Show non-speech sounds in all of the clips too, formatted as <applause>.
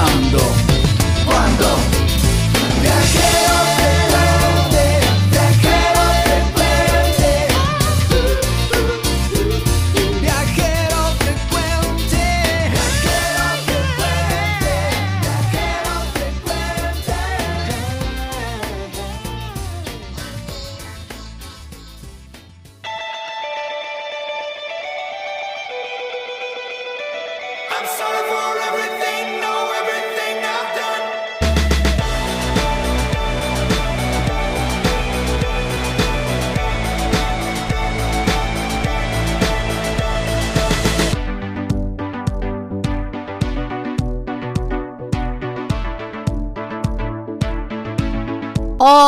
Ahora,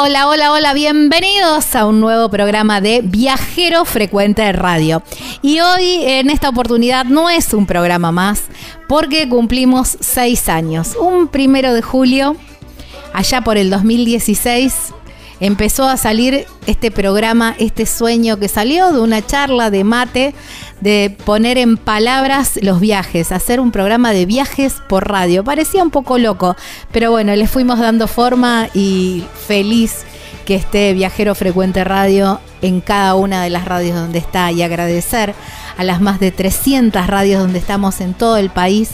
Hola, hola, hola, bienvenidos a un nuevo programa de Viajero Frecuente Radio. Y hoy en esta oportunidad no es un programa más porque cumplimos seis años. Un primero de julio, allá por el 2016, empezó a salir este programa, este sueño que salió de una charla de mate, de poner en palabras los viajes, hacer un programa de viajes por radio. Parecía un poco loco, pero bueno, le fuimos dando forma y feliz que esté Viajero Frecuente Radio en cada una de las radios donde está y agradecer a las más de 300 radios donde estamos en todo el país.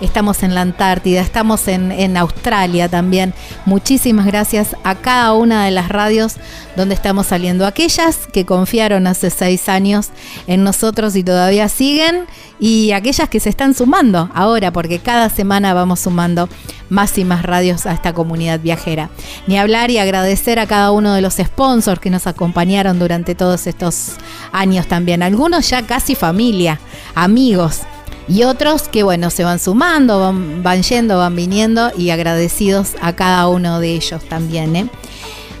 Estamos en la Antártida, estamos en, en, Australia también. Muchísimas gracias a cada una de las radios donde estamos saliendo. Aquellas que confiaron hace seis años en nosotros y todavía siguen. Y aquellas que se están sumando ahora, porque cada semana vamos sumando más y más radios a esta comunidad viajera. Ni hablar y agradecer a cada uno de los sponsors que nos acompañaron durante todos estos años también. Algunos ya casi familia, amigos y otros que bueno, se van sumando, van, van, yendo, van viniendo y agradecidos a cada uno de ellos también. ¿eh?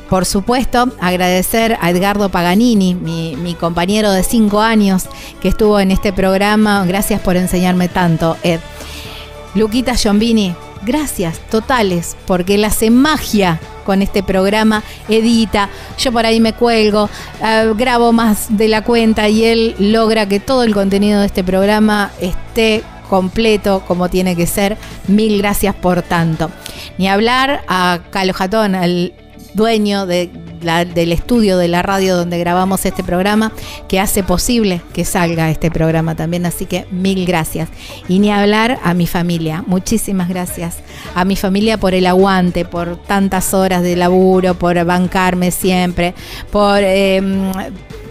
Por supuesto, agradecer a Edgardo Paganini, mi, mi, compañero de cinco años que estuvo en este programa. Gracias por enseñarme tanto, Ed. Luquita Giombini, gracias totales, porque él hace magia con este programa, edita, yo por ahí me cuelgo, uh, grabo más de la cuenta y él logra que todo el contenido de este programa esté completo como tiene que ser. Mil gracias por tanto. Ni hablar a Calo Jatón, el dueño del estudio de la radio donde grabamos este programa, que hace posible que salga este programa también. Así que mil gracias. Y ni hablar a mi familia. Muchísimas gracias a mi familia por el aguante, por tantas horas de laburo, por bancarme siempre, por... Eh,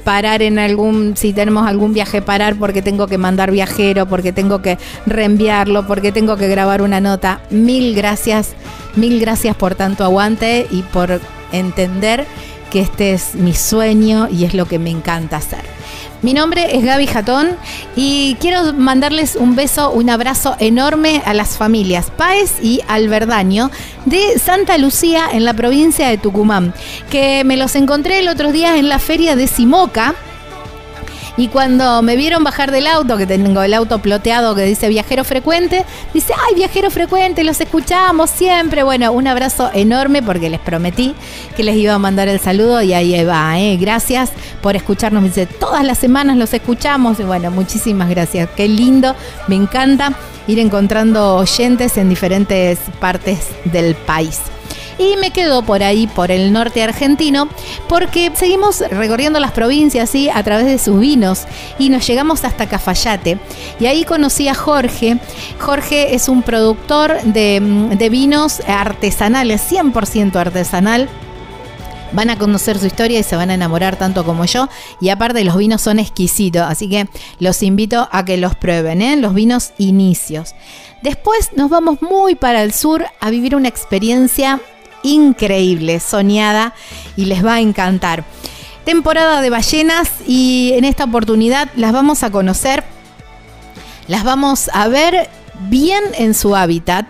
parar en algún, si tenemos algún viaje, parar porque tengo que mandar viajero, porque tengo que reenviarlo, porque tengo que grabar una nota. Mil gracias, mil gracias por tanto aguante y por entender que este es mi sueño y es lo que me encanta hacer. Mi nombre es Gaby Jatón y quiero mandarles un beso, un abrazo enorme a las familias Páez y Alberdaño de Santa Lucía en la provincia de Tucumán, que me los encontré el otro día en la feria de Simoca y cuando me vieron bajar del auto, que tengo el auto ploteado que dice viajero frecuente, dice, ay, viajero frecuente, los escuchamos siempre. Bueno, un abrazo enorme porque les prometí que les iba a mandar el saludo y ahí va, ¿eh? Gracias por escucharnos. Me dice, todas las semanas los escuchamos. Y bueno, muchísimas gracias. Qué lindo, me encanta ir encontrando oyentes en diferentes partes del país y me quedo por ahí, por el norte argentino, porque seguimos recorriendo las provincias ¿sí? a través de sus vinos y nos llegamos hasta Cafayate. Y ahí conocí a Jorge. Jorge es un productor de, de vinos artesanales, 100% artesanal van a conocer su historia y se van a enamorar tanto como yo. Y aparte los vinos son exquisitos, así que los invito a que los prueben, ¿eh? los vinos inicios. Después nos vamos muy para el sur a vivir una experiencia increíble, soñada y les va a encantar. Temporada de ballenas y en esta oportunidad las vamos a conocer, las vamos a ver bien en su hábitat,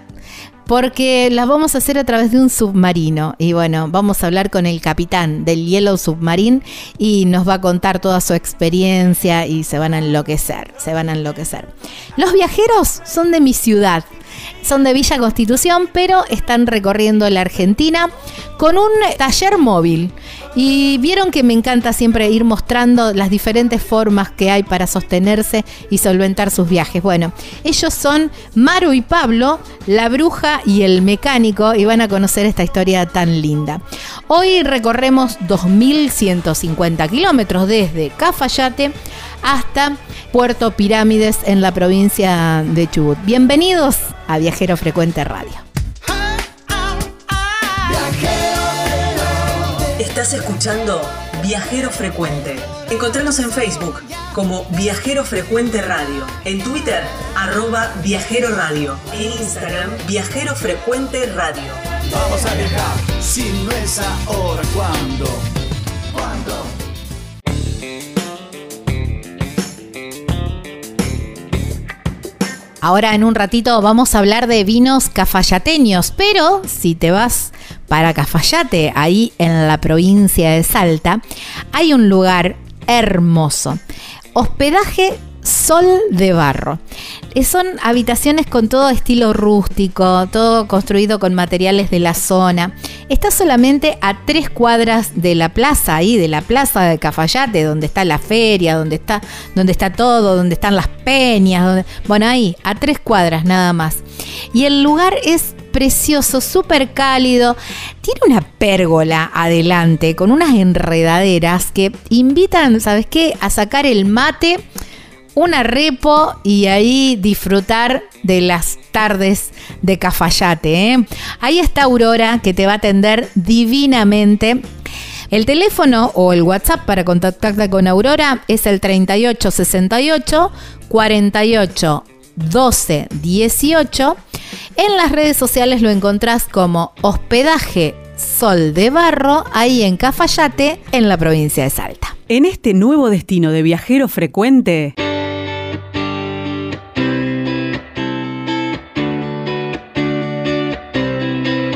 porque las vamos a hacer a través de un submarino. Y bueno, vamos a hablar con el capitán del Yellow Submarine y nos va a contar toda su experiencia y se van a enloquecer, se van a enloquecer. Los viajeros son de mi ciudad, son de Villa Constitución, pero están recorriendo la Argentina con un taller móvil. Y vieron que me encanta siempre ir mostrando las diferentes formas que hay para sostenerse y solventar sus viajes. Bueno, ellos son Maru y Pablo, la bruja y el mecánico, y van a conocer esta historia tan linda. Hoy recorremos 2.150 kilómetros desde Cafayate hasta Puerto Pirámides en la provincia de Chubut. Bienvenidos a Viajero Frecuente Radio. Estás escuchando Viajero Frecuente. Encontranos en Facebook como Viajero Frecuente Radio, en Twitter arroba Viajero Radio, en Instagram Viajero Frecuente Radio. Vamos a viajar, si no es ahora, ¿cuándo? ¿Cuándo? Ahora en un ratito vamos a hablar de vinos cafayateños, pero si te vas para Cafayate, ahí en la provincia de Salta, hay un lugar hermoso. Hospedaje Sol de Barro. Eh, son habitaciones con todo estilo rústico, todo construido con materiales de la zona. Está solamente a tres cuadras de la plaza, ahí, de la plaza de Cafayate, donde está la feria, donde está, donde está todo, donde están las peñas. bueno, ahí, a tres cuadras nada más. Y el lugar es precioso, súper cálido. Tiene una pérgola adelante con unas enredaderas que invitan, ¿sabes qué?, a sacar el mate una repo y ahí disfrutar de las tardes de Cafayate. ¿eh? Ahí está Aurora que te va a atender divinamente. El teléfono o el WhatsApp para contactarte con Aurora es el 3868 48 12 18. En las redes sociales lo encontrás como hospedaje Sol de Barro, ahí en Cafayate, en la provincia de Salta. En este nuevo destino de viajero frecuente,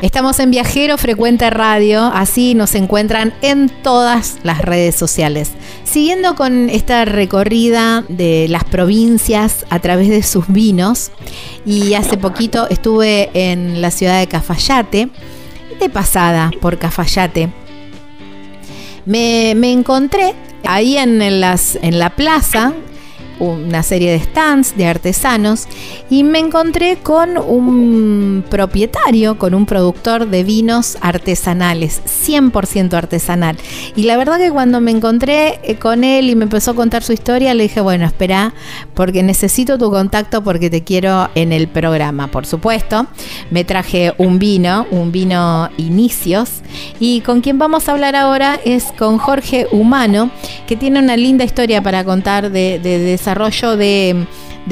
Estamos en Viajero Frecuente Radio, así nos encuentran en todas las redes sociales. Siguiendo con esta recorrida de las provincias a través de sus vinos, y hace poquito estuve en la ciudad de Cafayate, de pasada por Cafayate. Me, encontré ahí en, las, en la plaza una serie de stands de artesanos y me encontré con un propietario, con un productor de vinos artesanales, 100% artesanal. Y la verdad que cuando me encontré eh, con él y me empezó a contar su historia, le dije, bueno, espera, porque necesito tu contacto porque te quiero en el programa. Por supuesto, me traje un vino, un vino Inicios, y con quien vamos a hablar ahora es con Jorge Humano, que tiene una linda historia para contar de, desarrollo de,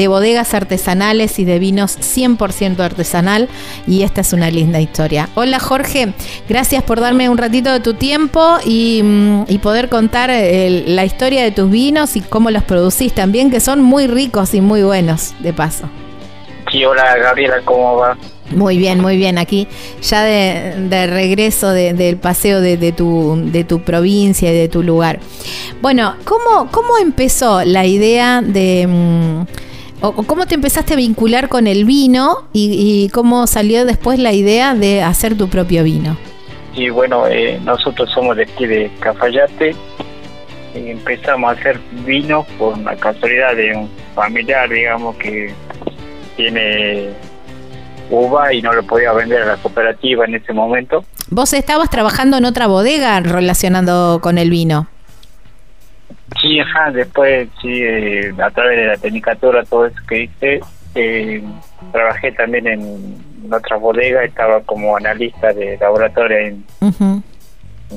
bodegas artesanales y de vinos 100% artesanal y esta es una linda historia. Hola Jorge, gracias por darme un ratito de tu tiempo y, mm, poder contar la historia de tus vinos y cómo los producís también, que son muy ricos y muy buenos, de paso. Sí, hola Gabriela, ¿cómo va? Muy bien, muy bien. Aquí ya de, regreso del paseo de, tu, de tu provincia y de tu lugar. Bueno, ¿cómo, cómo empezó la idea de... Mm, o cómo te empezaste a vincular con el vino y, cómo salió después la idea de hacer tu propio vino? Y bueno, eh, nosotros somos de aquí de Cafayate y empezamos a hacer vino por una casualidad de un familiar, digamos, que tiene uva y no lo podía vender a la cooperativa en ese momento. ¿Vos estabas trabajando en otra bodega relacionando con el vino? Sí, ajá, después, sí, eh, a través de la tecnicatura, todo eso que hice, eh, trabajé también en otra bodega, estaba como analista de laboratorio en, en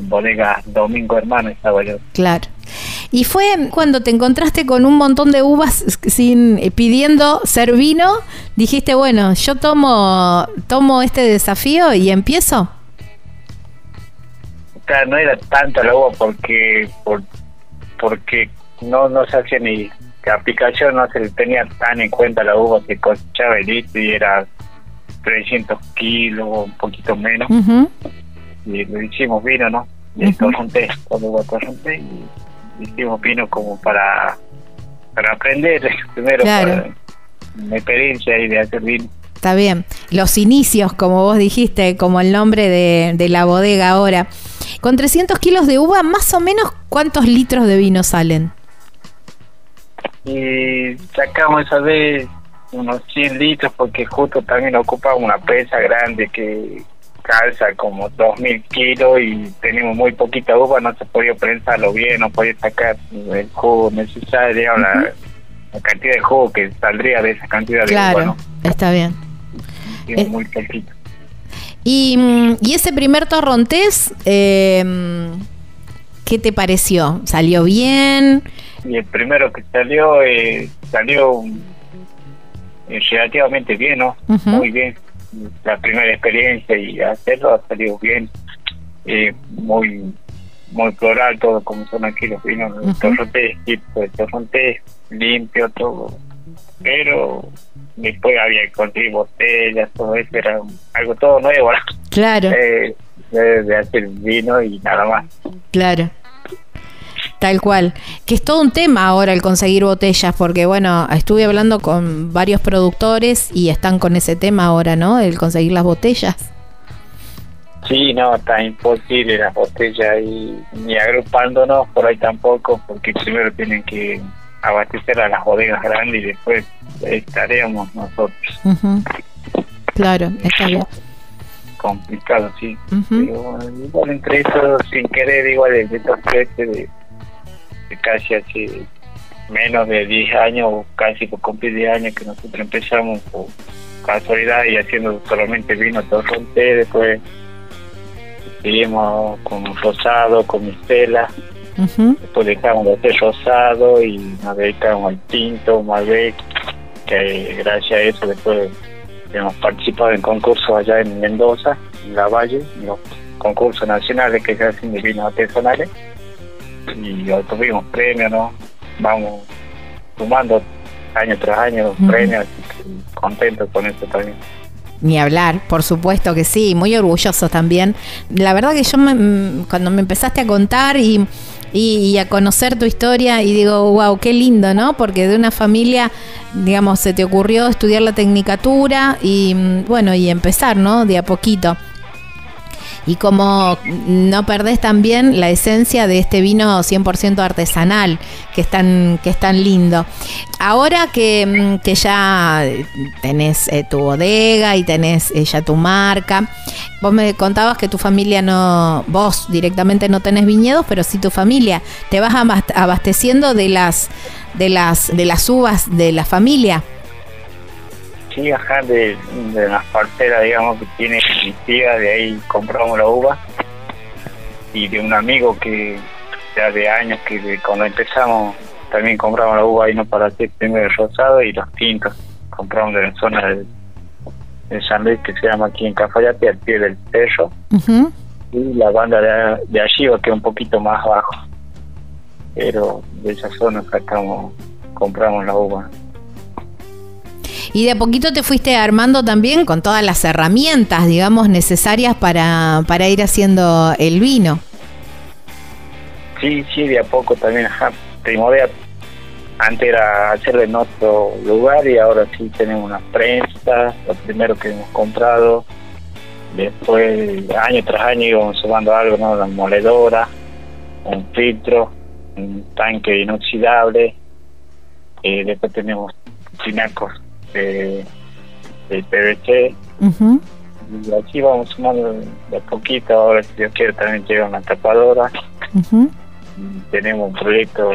bodega Domingo Hermano, estaba yo. Claro. Y fue cuando te encontraste con un montón de uvas sin eh, pidiendo ser vino, dijiste, bueno, yo tomo tomo este desafío y empiezo. Claro, no era tanto la uva porque por, porque no no se hacía ni la aplicación no se tenía tan en cuenta la uva que cosechaba el y era 300 kilos, un poquito menos. Y lo hicimos vino, ¿no? Y uh torronté, uva torronté y hicimos vino como para, para aprender <laughs> primero claro. mi experiencia y de hacer vino. Está bien. Los inicios, como vos dijiste, como el nombre de, de la bodega ahora. Con 300 kilos de uva, más o menos, ¿cuántos litros de vino salen? Y sacamos esa vez unos 100 litros porque justo también ocupa una presa grande que, calza como 2.000 kilos y tenemos muy poquita uva, no se podía prensarlo bien, no podía sacar el jugo necesario, la, cantidad de jugo que saldría de esa cantidad de uva. Claro, está bien. Y muy poquito. Y, mm, y ese primer torrontés, eh, ¿qué te pareció? ¿Salió bien? Y el primero que salió, eh, salió eh, relativamente bien, ¿no? Muy bien la primera experiencia y hacerlo ha salido bien, eh, muy muy floral todo como son aquí los vinos, uh torrontés, tipo de torrontés, limpio todo, pero después había que conseguir botellas, todo eso era algo todo nuevo, claro, eh, de hacer vino y nada más, claro. Tal cual. Que es todo un tema ahora el conseguir botellas, porque bueno, estuve hablando con varios productores y están con ese tema ahora, ¿no? El conseguir las botellas. Sí, no, está imposible las botellas y ni agrupándonos por ahí tampoco, porque primero tienen que abastecer a las bodegas grandes y después estaremos nosotros. Claro, está bien. Complicado, sí. igual entre eso, sin querer, igual de estos precios de casi hace menos de 10 años, casi por cumplir 10 años que nosotros empezamos por casualidad y haciendo solamente vino torronté, después seguimos con rosado, con mistela, después dejamos de hacer rosado y nos dedicamos al tinto, Malbec, que gracias a eso después hemos participado en concursos allá en Mendoza, en La Valle, en los concursos nacionales que se hacen de vinos artesanales y obtuvimos premios, ¿no? Vamos sumando año tras año premios, contentos con eso también. Ni hablar, por supuesto que sí, muy orgulloso también. La verdad que yo mm, cuando me empezaste a contar y, y, a conocer tu historia y digo, wow, qué lindo, ¿no? Porque de una familia, digamos, se te ocurrió estudiar la tecnicatura y mm, bueno, y empezar, ¿no? De a poquito. Y como no perdés también la esencia de este vino 100% artesanal, que es tan, que es tan lindo. Ahora que, mm, que ya tenés eh, tu bodega y tenés eh, ya tu marca, vos me contabas que tu familia no, vos directamente no tenés viñedos, pero sí tu familia, te vas abasteciendo de las, de las, de las uvas de la familia sí, ajá, de, de las parcelas, digamos, que tiene mi tía, de ahí compramos la uva. Y de un amigo que ya de años que cuando empezamos también compramos la uva ahí no para hacer primero el rosado y los tintos. Compramos de la zona de, San Luis que se llama aquí en Cafayate, al pie del cerro. Y la banda de, de allí va que un poquito más abajo. Pero de esa zona sacamos, compramos la uva. Y de a poquito te fuiste armando también con todas las herramientas, digamos, necesarias para, para ir haciendo el vino. Sí, sí, de a poco también. Ajá. Primordial, antes era hacerlo en otro lugar y ahora sí tenemos una prensa, lo primero que hemos comprado. Después, año tras año íbamos sumando algo, ¿no? La moledora, un filtro, un tanque inoxidable. Eh, después tenemos tinacos de, PVC. Y así vamos sumando de a poquito. Ahora, si Dios quiere, también llega una tapadora. Tenemos un proyecto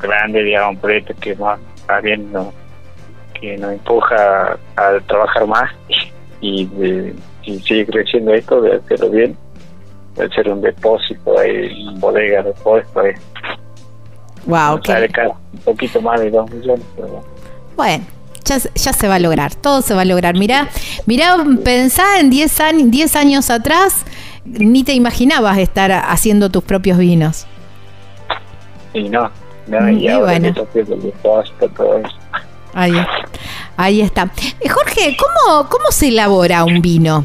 grande, digamos, un proyecto que va viendo que nos empuja a, trabajar más y, de, sigue creciendo esto, de hacerlo bien, de hacer un depósito ahí, bodega, depósito ahí. Wow, un poquito más de 2 millones. Bueno, ya, se va a lograr, todo se va a lograr. Mirá, mirá pensá en 10 años, 10 años atrás, ni te imaginabas estar haciendo tus propios vinos. Y no, no y, bueno. Ahí, ahí está. Eh, Jorge, ¿cómo, ¿cómo se elabora un vino?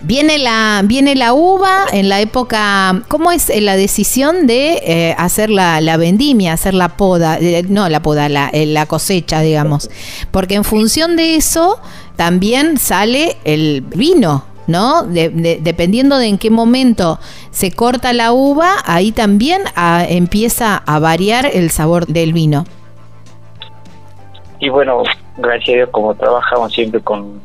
Viene la, viene la uva en la época, ¿cómo es la decisión de eh, hacer la, vendimia, hacer la poda? Eh, no la poda, la, eh, la cosecha, digamos. Porque en función de eso también sale el vino, ¿no? dependiendo de en qué momento se corta la uva, ahí también ah, empieza a variar el sabor del vino. Y bueno, gracias a Dios, como trabajamos siempre con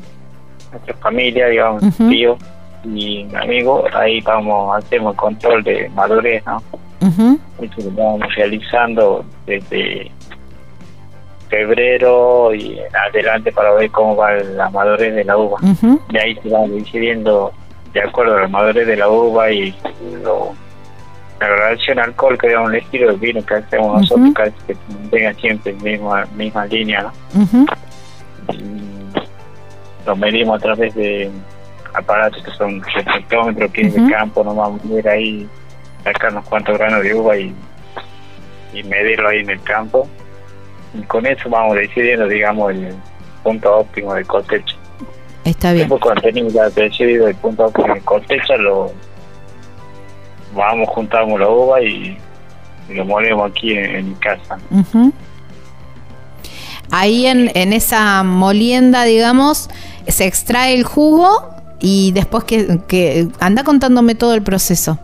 nuestra familia, digamos, tío y mi amigo, ahí vamos, hacemos el control de madurez, ¿no? lo vamos realizando desde febrero y adelante para ver cómo va la madurez de la uva. De ahí se va decidiendo de acuerdo a la madurez de la uva y lo, la relación alcohol que digamos el estilo de vino que hacemos nosotros que tenga siempre misma misma línea ¿no? Lo medimos a través de aparatos que son reflectómetros que es de campo, no vamos a ir ahí, sacar unos cuantos granos de uva y, y medirlo ahí en el campo. Y con eso vamos decidiendo, digamos, el punto óptimo de cosecha. Está bien. Después cuando tenemos ya decidido el punto óptimo de cosecha, lo vamos, juntamos la uva y, lo molemos aquí en, mi casa. Ahí en, en esa molienda, digamos, se extrae el jugo y después que, anda contándome todo el proceso.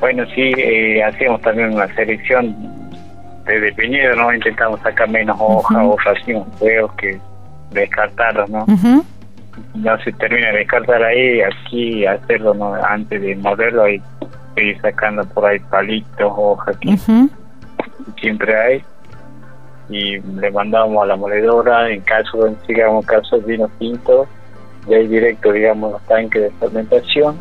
Bueno, sí, eh, hacemos también una selección de viñedo, ¿no? Intentamos sacar menos hojas o racimos feos que descartarlos, ¿no? No se termina de descartar ahí, aquí hacerlo ¿no? antes de moverlo y ir sacando por ahí palitos, hojas que siempre hay y le mandamos a la moledora en caso de sigamos casos vino tinto y ahí directo digamos los tanques de fermentación.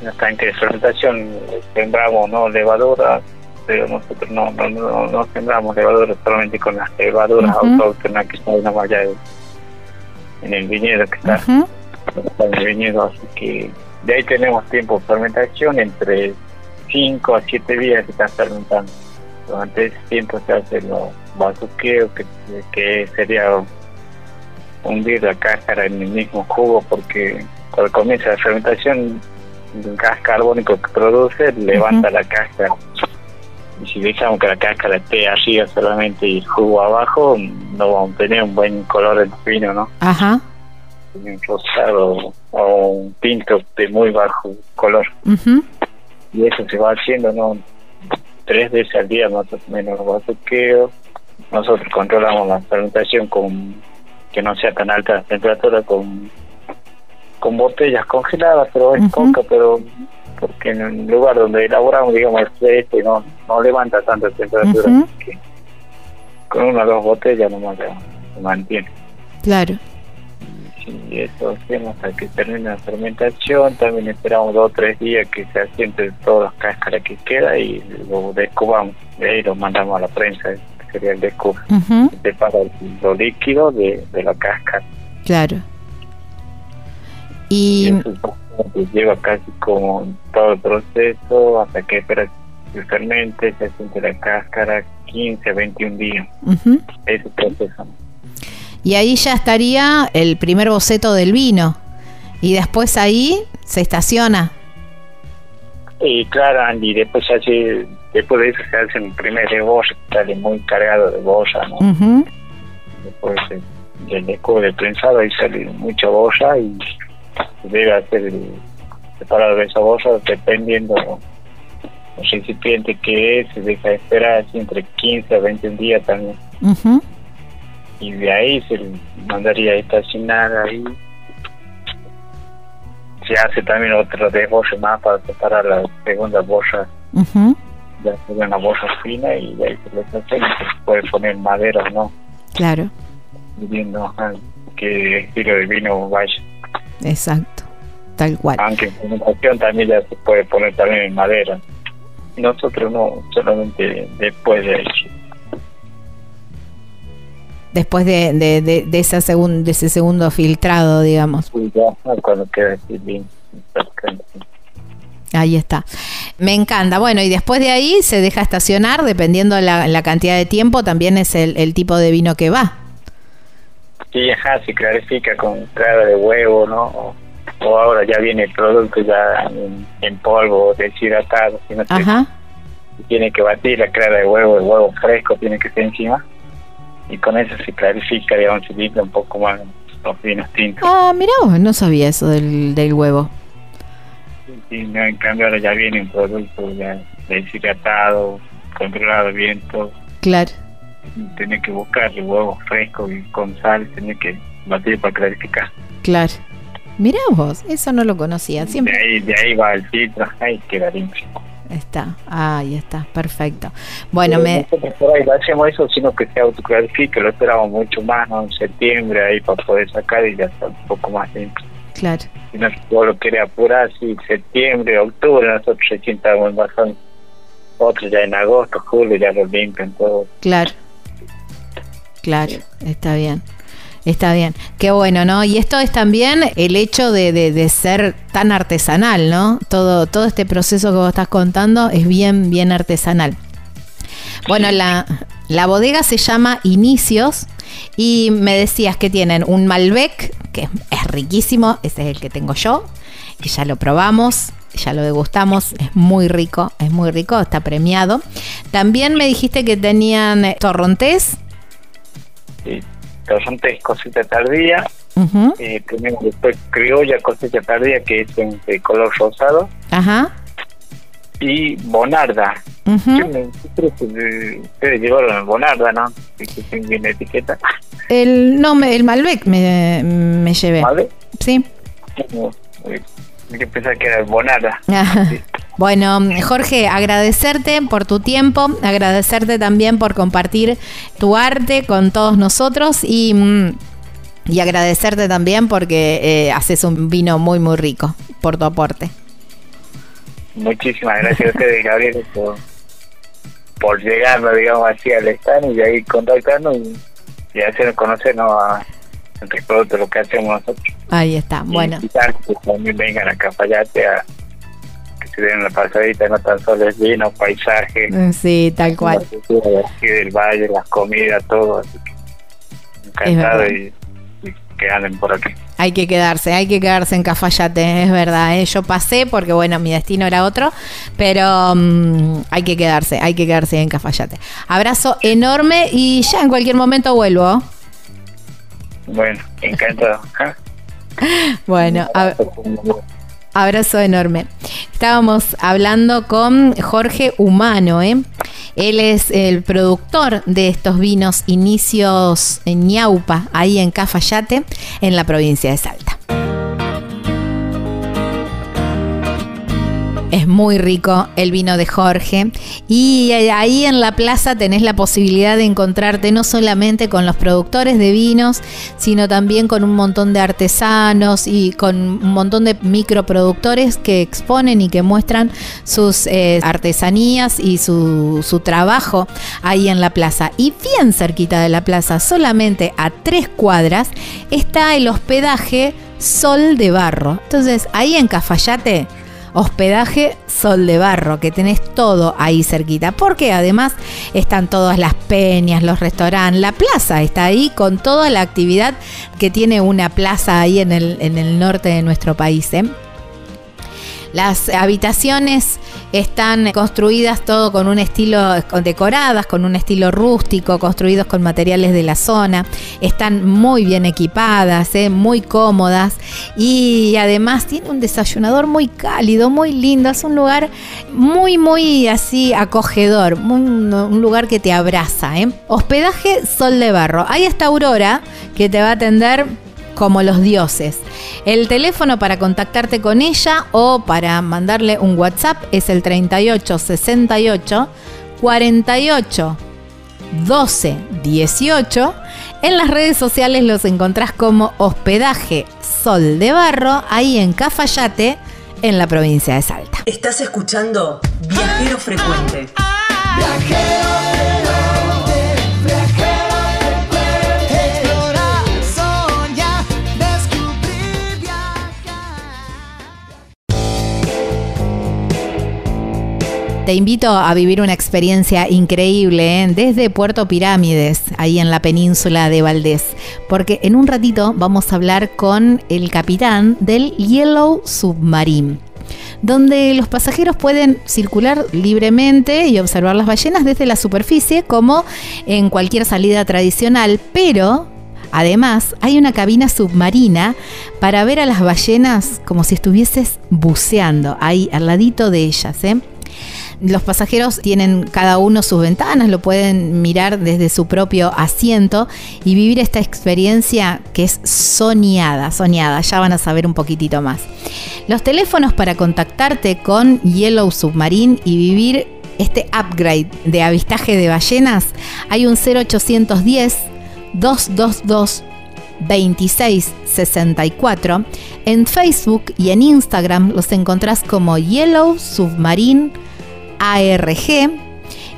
En los tanques de fermentación sembramos no levadura pero nosotros no no, no, no sembramos levadura solamente con las levaduras autóctonas que están allá en el viñedo que está, en el viñedo así que de ahí tenemos tiempo de fermentación entre 5 a 7 días que están fermentando durante ese tiempo se hace los bazuqueos, que, que sería hundir la cáscara en el mismo jugo, porque cuando comienza la fermentación, el gas carbónico que produce levanta la cáscara. Y si dejamos que la cáscara esté arriba solamente y el jugo abajo, no vamos a tener un buen color el vino, ¿no? Ajá. un rosado o un pinto de muy bajo color. Y eso se va haciendo, ¿no? Tres veces al día más o menos lo Nosotros controlamos la fermentación con que no sea tan alta la temperatura con con botellas congeladas, pero es poca, pero porque en el lugar donde elaboramos, digamos, este no, no levanta tanta temperatura. con una o dos botellas nomás se mantiene. Claro. Y eso hacemos hasta que termine la fermentación. También esperamos dos o tres días que se asienten todas las cáscaras que queda y lo descubamos. De ahí lo mandamos a la prensa, sería el descubo. Separa lo líquido de, de la cáscara. Claro. Y, lleva casi como todo el proceso hasta que espera que fermente, se siente la cáscara 15 21 días. Ese proceso. Y ahí ya estaría el primer boceto del vino. Y después ahí se estaciona. Y claro, Andy, después hace, después de eso se hace el primer de sale muy cargado de boya, ¿no? Después del descubre del prensado ahí sale mucha boya y debe hacer el separado de esa bolsa dependiendo el recipiente que es, se deja esperar entre 15 a 20 días también. Y de ahí se mandaría a estacionar ahí. Se hace también otro de bolsa más para separar la segunda bolsa. Ya sería una bolsa fina y de ahí se le hace y se puede poner madera no. Claro. Viendo qué estilo de vino vaya. Exacto, tal cual. Aunque en fermentación también ya se puede poner también en madera. Nosotros no, solamente después de Después de, de, de, esa segun, de ese segundo filtrado, digamos. cuando queda bien. Ahí está. Me encanta. Bueno, y después de ahí se deja estacionar, dependiendo la, la cantidad de tiempo, también es el, el tipo de vino que va. Sí, ajá, se clarifica con clara de huevo, ¿no? O, ahora ya viene el producto ya en, polvo, deshidratado, si no ajá. tiene que batir la clara de huevo, el huevo fresco tiene que estar encima. Y con eso se clarifica, digamos, se limpia un poco más los vinos tintos. Ah, mira no sabía eso del, del huevo. Sí, no, en cambio ahora ya viene un producto ya deshidratado, controlado bien todo. Claro tenía que buscar el huevo fresco y con sal, tenía que batir para clarificar. Claro. Mirá vos, eso no lo conocía. Siempre... De, ahí, de ahí va el filtro, ahí queda limpio. Está, ahí está, perfecto. Bueno, me... Por ahí no hacemos eso, sino que se autoclarifique, lo esperamos mucho más, ¿no? En septiembre, ahí para poder sacar y ya está un poco más limpio. Claro. Si no todo lo quiere apurar, sí, septiembre, octubre, nosotros recién estamos en otros ya en agosto, julio ya lo limpian todo. Claro. Claro, está bien. Está bien, qué bueno, ¿no? Y esto es también el hecho de, de, ser tan artesanal, ¿no? Todo, todo este proceso que vos estás contando es bien, bien artesanal. Bueno, la, la bodega se llama Inicios y me decías que tienen un Malbec, que es riquísimo, ese es el que tengo yo, que ya lo probamos, ya lo degustamos, es muy rico, es muy rico, está premiado. También me dijiste que tenían torrontés sí, tres cosita tardía, eh, primero después criolla cosecha tardía que es en de color rosado, Ajá. y bonarda. ustedes llevaron bonarda, ¿no? Que bien etiqueta. El, no, el Malbec me, me llevé. ¿Malbec? Sí. Yo pensaba que era el bonarda. <laughs> Bueno, Jorge, agradecerte por tu tiempo, agradecerte también por compartir tu arte con todos nosotros y, mm, y agradecerte también porque eh, haces un vino muy, muy rico por tu aporte. Muchísimas gracias a ustedes, Gabriel, por, por llegarnos, digamos, así al stand y ahí contactarnos y, y hacernos conocernos a, entre todo lo que hacemos nosotros. Ahí está, bueno. Que también vengan a Cafayate a se den la pasadita, no tan solo es vino, paisaje. Mm, sí, tal cual. Aquí del valle, las comidas, todo. Así que encantado y, que anden por aquí. Hay que quedarse, hay que quedarse en Cafayate, es verdad. ¿eh? Yo pasé porque, bueno, mi destino era otro, pero mm, hay que quedarse, hay que quedarse en Cafayate. Abrazo enorme y ya en cualquier momento vuelvo. Bueno, encantado. <laughs> bueno, abrazo enorme. Estábamos hablando con Jorge Humano, ¿eh? Él es el productor de estos vinos Inicios en Ñaupa, ahí en Cafayate, en la provincia de Salta. Es muy rico el vino de Jorge. Y ahí en la plaza tenés la posibilidad de encontrarte no solamente con los productores de vinos, sino también con un montón de artesanos y con un montón de microproductores que exponen y que muestran sus eh, artesanías y su, su trabajo ahí en la plaza. Y bien cerquita de la plaza, solamente a tres cuadras, está el hospedaje Sol de Barro. Entonces, ahí en Cafayate hospedaje Sol de Barro, que tenés todo ahí cerquita, porque además están todas las peñas, los restaurantes, la plaza está ahí con toda la actividad que tiene una plaza ahí en el, norte de nuestro país. ¿eh? Las habitaciones están construidas todo con un estilo, decoradas con un estilo rústico, construidos con materiales de la zona. Están muy bien equipadas, ¿eh? muy cómodas y además tiene un desayunador muy cálido, muy lindo. Es un lugar muy, muy así acogedor, un lugar que te abraza. ¿eh? Hospedaje Sol de Barro. Ahí está Aurora que te va a atender como los dioses. El teléfono para contactarte con ella o para mandarle un WhatsApp es el 38 68 48 12 18. En las redes sociales los encontrás como Hospedaje Sol de Barro, ahí en Cafayate, en la provincia de Salta. Estás escuchando Viajero Frecuente. Viajero te invito a vivir una experiencia increíble ¿eh? desde Puerto Pirámides, ahí en la península de Valdés, porque en un ratito vamos a hablar con el capitán del Yellow Submarine donde los pasajeros pueden circular libremente y observar las ballenas desde la superficie como en cualquier salida tradicional, pero Además, hay una cabina submarina para ver a las ballenas como si estuvieses buceando ahí al ladito de ellas. ¿eh? Los pasajeros tienen cada uno sus ventanas, lo pueden mirar desde su propio asiento y vivir esta experiencia que es soñada, soñada. Ya van a saber un poquitito más. Los teléfonos para contactarte con Yellow Submarine y vivir este upgrade de avistaje de ballenas, hay un 0810 222 2664. En Facebook y en Instagram los encontrás como Yellow Submarine ARG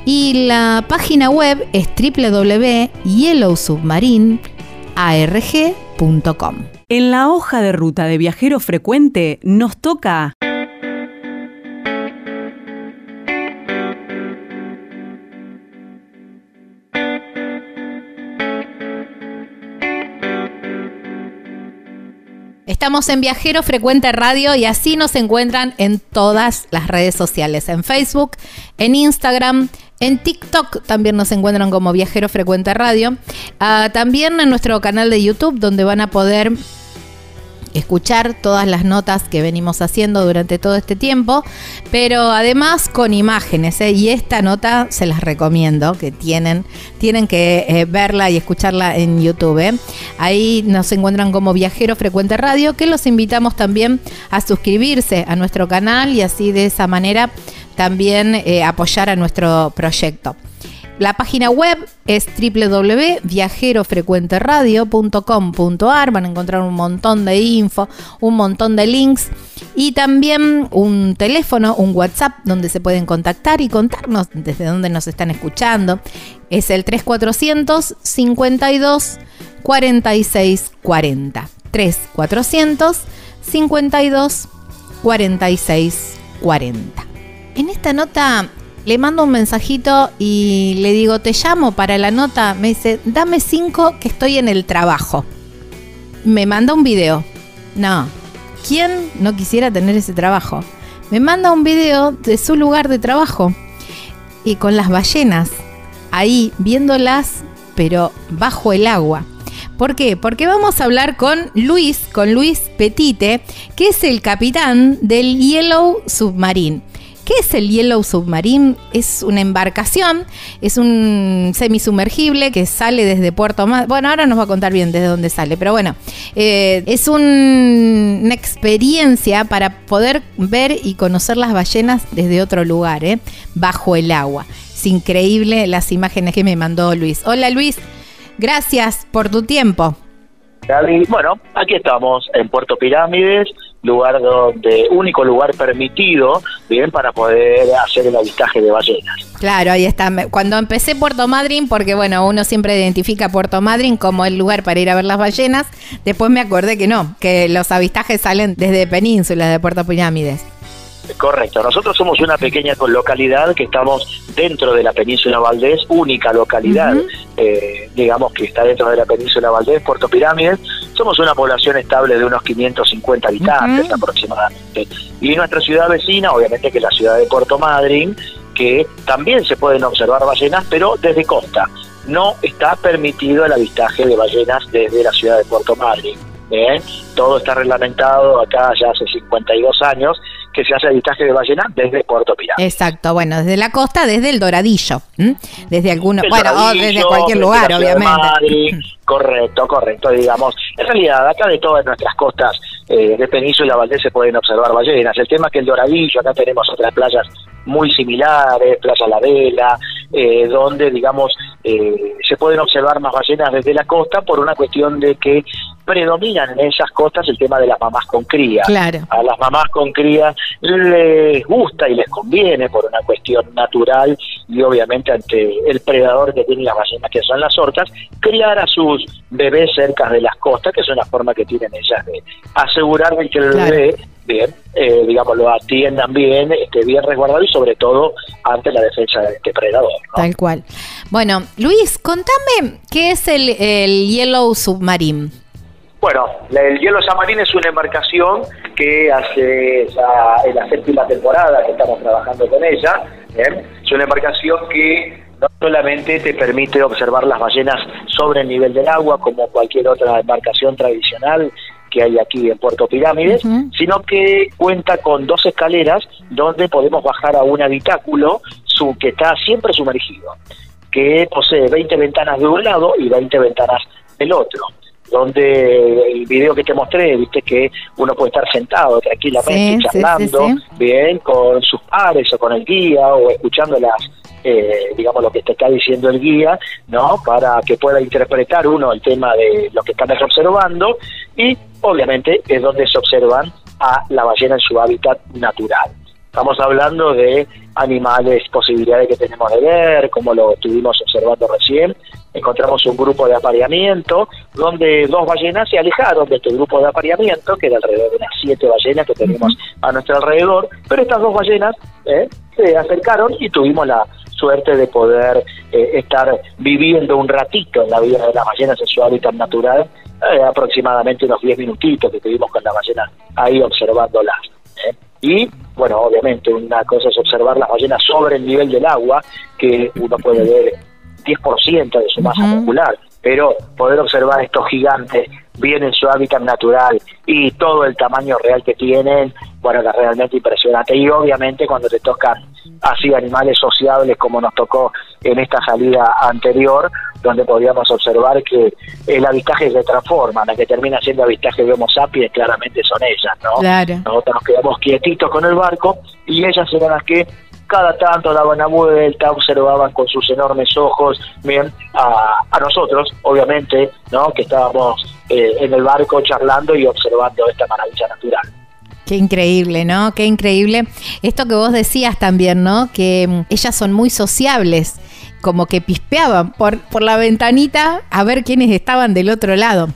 y la página web es www.yellowsubmarinearg.com. En la hoja de ruta de viajero frecuente nos toca Estamos en Viajero Frecuente Radio y así nos encuentran en todas las redes sociales, en Facebook, en Instagram, en TikTok también nos encuentran como Viajero Frecuente Radio, ah, también en nuestro canal de YouTube donde van a poder escuchar todas las notas que venimos haciendo durante todo este tiempo, pero además con imágenes. ¿eh? Y esta nota se las recomiendo, que tienen, tienen que eh, verla y escucharla en YouTube. ¿eh? Ahí nos encuentran como Viajero Frecuente Radio, que los invitamos también a suscribirse a nuestro canal y así de esa manera también apoyar a nuestro proyecto. La página web es www.viajerofrecuenteradio.com.ar. Van a encontrar un montón de info, un montón de links y también un teléfono, un WhatsApp donde se pueden contactar y contarnos desde dónde nos están escuchando. Es el 3400 52 46 40. 3400 52 46 40. En esta nota le mando un mensajito y le digo, te llamo para la nota. Me dice, dame cinco que estoy en el trabajo. Me manda un video. No, ¿quién no quisiera tener ese trabajo? Me manda un video de su lugar de trabajo y con las ballenas ahí viéndolas, pero bajo el agua. ¿Por qué? Porque vamos a hablar con Luis, con Luis Petite, que es el capitán del Yellow Submarine. ¿Qué es el Yellow Submarine? Es una embarcación, es un semisumergible que sale desde Puerto Madryn. Bueno, ahora nos va a contar bien desde dónde sale, pero bueno, eh, es una experiencia para poder ver y conocer las ballenas desde otro lugar, ¿eh? bajo el agua. Es increíble las imágenes que me mandó Luis. Hola Luis, gracias por tu tiempo. Bueno, aquí estamos en Puerto Pirámides, lugar donde único lugar permitido, bien, para poder hacer el avistaje de ballenas. Claro, ahí está. Cuando empecé Puerto Madryn, porque bueno, uno siempre identifica Puerto Madryn como el lugar para ir a ver las ballenas, después me acordé que no, que los avistajes salen desde penínsulas de Puerto Pirámides. Correcto, nosotros somos una pequeña localidad que estamos dentro de la península Valdés, única localidad, eh, digamos que está dentro de la península Valdés, Puerto Pirámides. Somos una población estable de unos 550 habitantes aproximadamente. Y nuestra ciudad vecina, obviamente que es la ciudad de Puerto Madryn, que también se pueden observar ballenas, pero desde costa. No está permitido el avistaje de ballenas desde la ciudad de Puerto Madryn. Todo está reglamentado acá ya hace 52 años que se hace avistaje de ballena desde Puerto Pirámide. Exacto, bueno, desde la costa, desde el Doradillo, desde alguno, bueno, desde cualquier lugar, obviamente. <clears throat> correcto, correcto, digamos. En realidad, acá de todas nuestras costas eh, de Península Valdés se pueden observar ballenas. El tema es que el Doradillo, acá tenemos otras playas muy similares, Playa La Vela, eh, donde, digamos, eh, se pueden observar más ballenas desde la costa por una cuestión de que predominan en esas costas el tema de las mamás con cría. Claro. A las mamás con cría les gusta y les conviene por una cuestión natural y obviamente ante el predador que tienen las ballenas que son las orcas, criar a sus bebés cerca de las costas, que es una forma que tienen ellas de asegurar que el bebé bien, eh, digamos, lo atiendan bien, esté bien resguardado y sobre todo ante la defensa de este predador. Tal cual. Bueno, Luis, contame qué es el, el Yellow Submarine. Bueno, el Hielo Samarín es una embarcación que hace ya en la séptima temporada que estamos trabajando con ella. Es una embarcación que no solamente te permite observar las ballenas sobre el nivel del agua como cualquier otra embarcación tradicional que hay aquí en Puerto Pirámides, sino que cuenta con dos escaleras donde podemos bajar a un habitáculo su, que está siempre sumergido, que posee 20 ventanas de un lado y 20 ventanas del otro donde el video que te mostré, viste que uno puede estar sentado tranquilamente charlando, bien, con sus padres o con el guía o escuchando las, eh, digamos, lo que te está diciendo el guía, ¿no? Para que pueda interpretar uno el tema de lo que estamos observando y obviamente es donde se observan a la ballena en su hábitat natural. Estamos hablando de animales, posibilidades que tenemos de ver, como lo estuvimos observando recién. Encontramos un grupo de apareamiento donde dos ballenas se alejaron de este grupo de apareamiento, que era alrededor de unas siete ballenas que tenemos a nuestro alrededor, pero estas dos ballenas eh, se acercaron y tuvimos la suerte de poder eh, estar viviendo un ratito en la vida de las ballenas en su hábitat natural, eh, aproximadamente unos diez minutitos que tuvimos con la ballena ahí observándolas. Y, bueno, obviamente una cosa es observar las ballenas sobre el nivel del agua, que uno puede ver 10% de su masa muscular, pero poder observar estos gigantes bien en su hábitat natural y todo el tamaño real que tienen, bueno, es realmente impresionante. Y obviamente cuando te tocan así animales sociables como nos tocó en esta salida anterior, donde podíamos observar que el avistaje se transforma, la que termina siendo avistaje de Homo sapiens claramente son ellas, ¿no? Claro. Nosotros nos quedamos quietitos con el barco y ellas eran las que cada tanto daban una vuelta, observaban con sus enormes ojos, bien, a, a nosotros, obviamente, ¿no? Que estábamos eh, en el barco charlando y observando esta maravilla natural. Qué increíble, ¿no? Qué increíble. Esto que vos decías también, ¿no? Que mm, ellas son muy sociables, como que pispeaban por, por la ventanita a ver quiénes estaban del otro lado.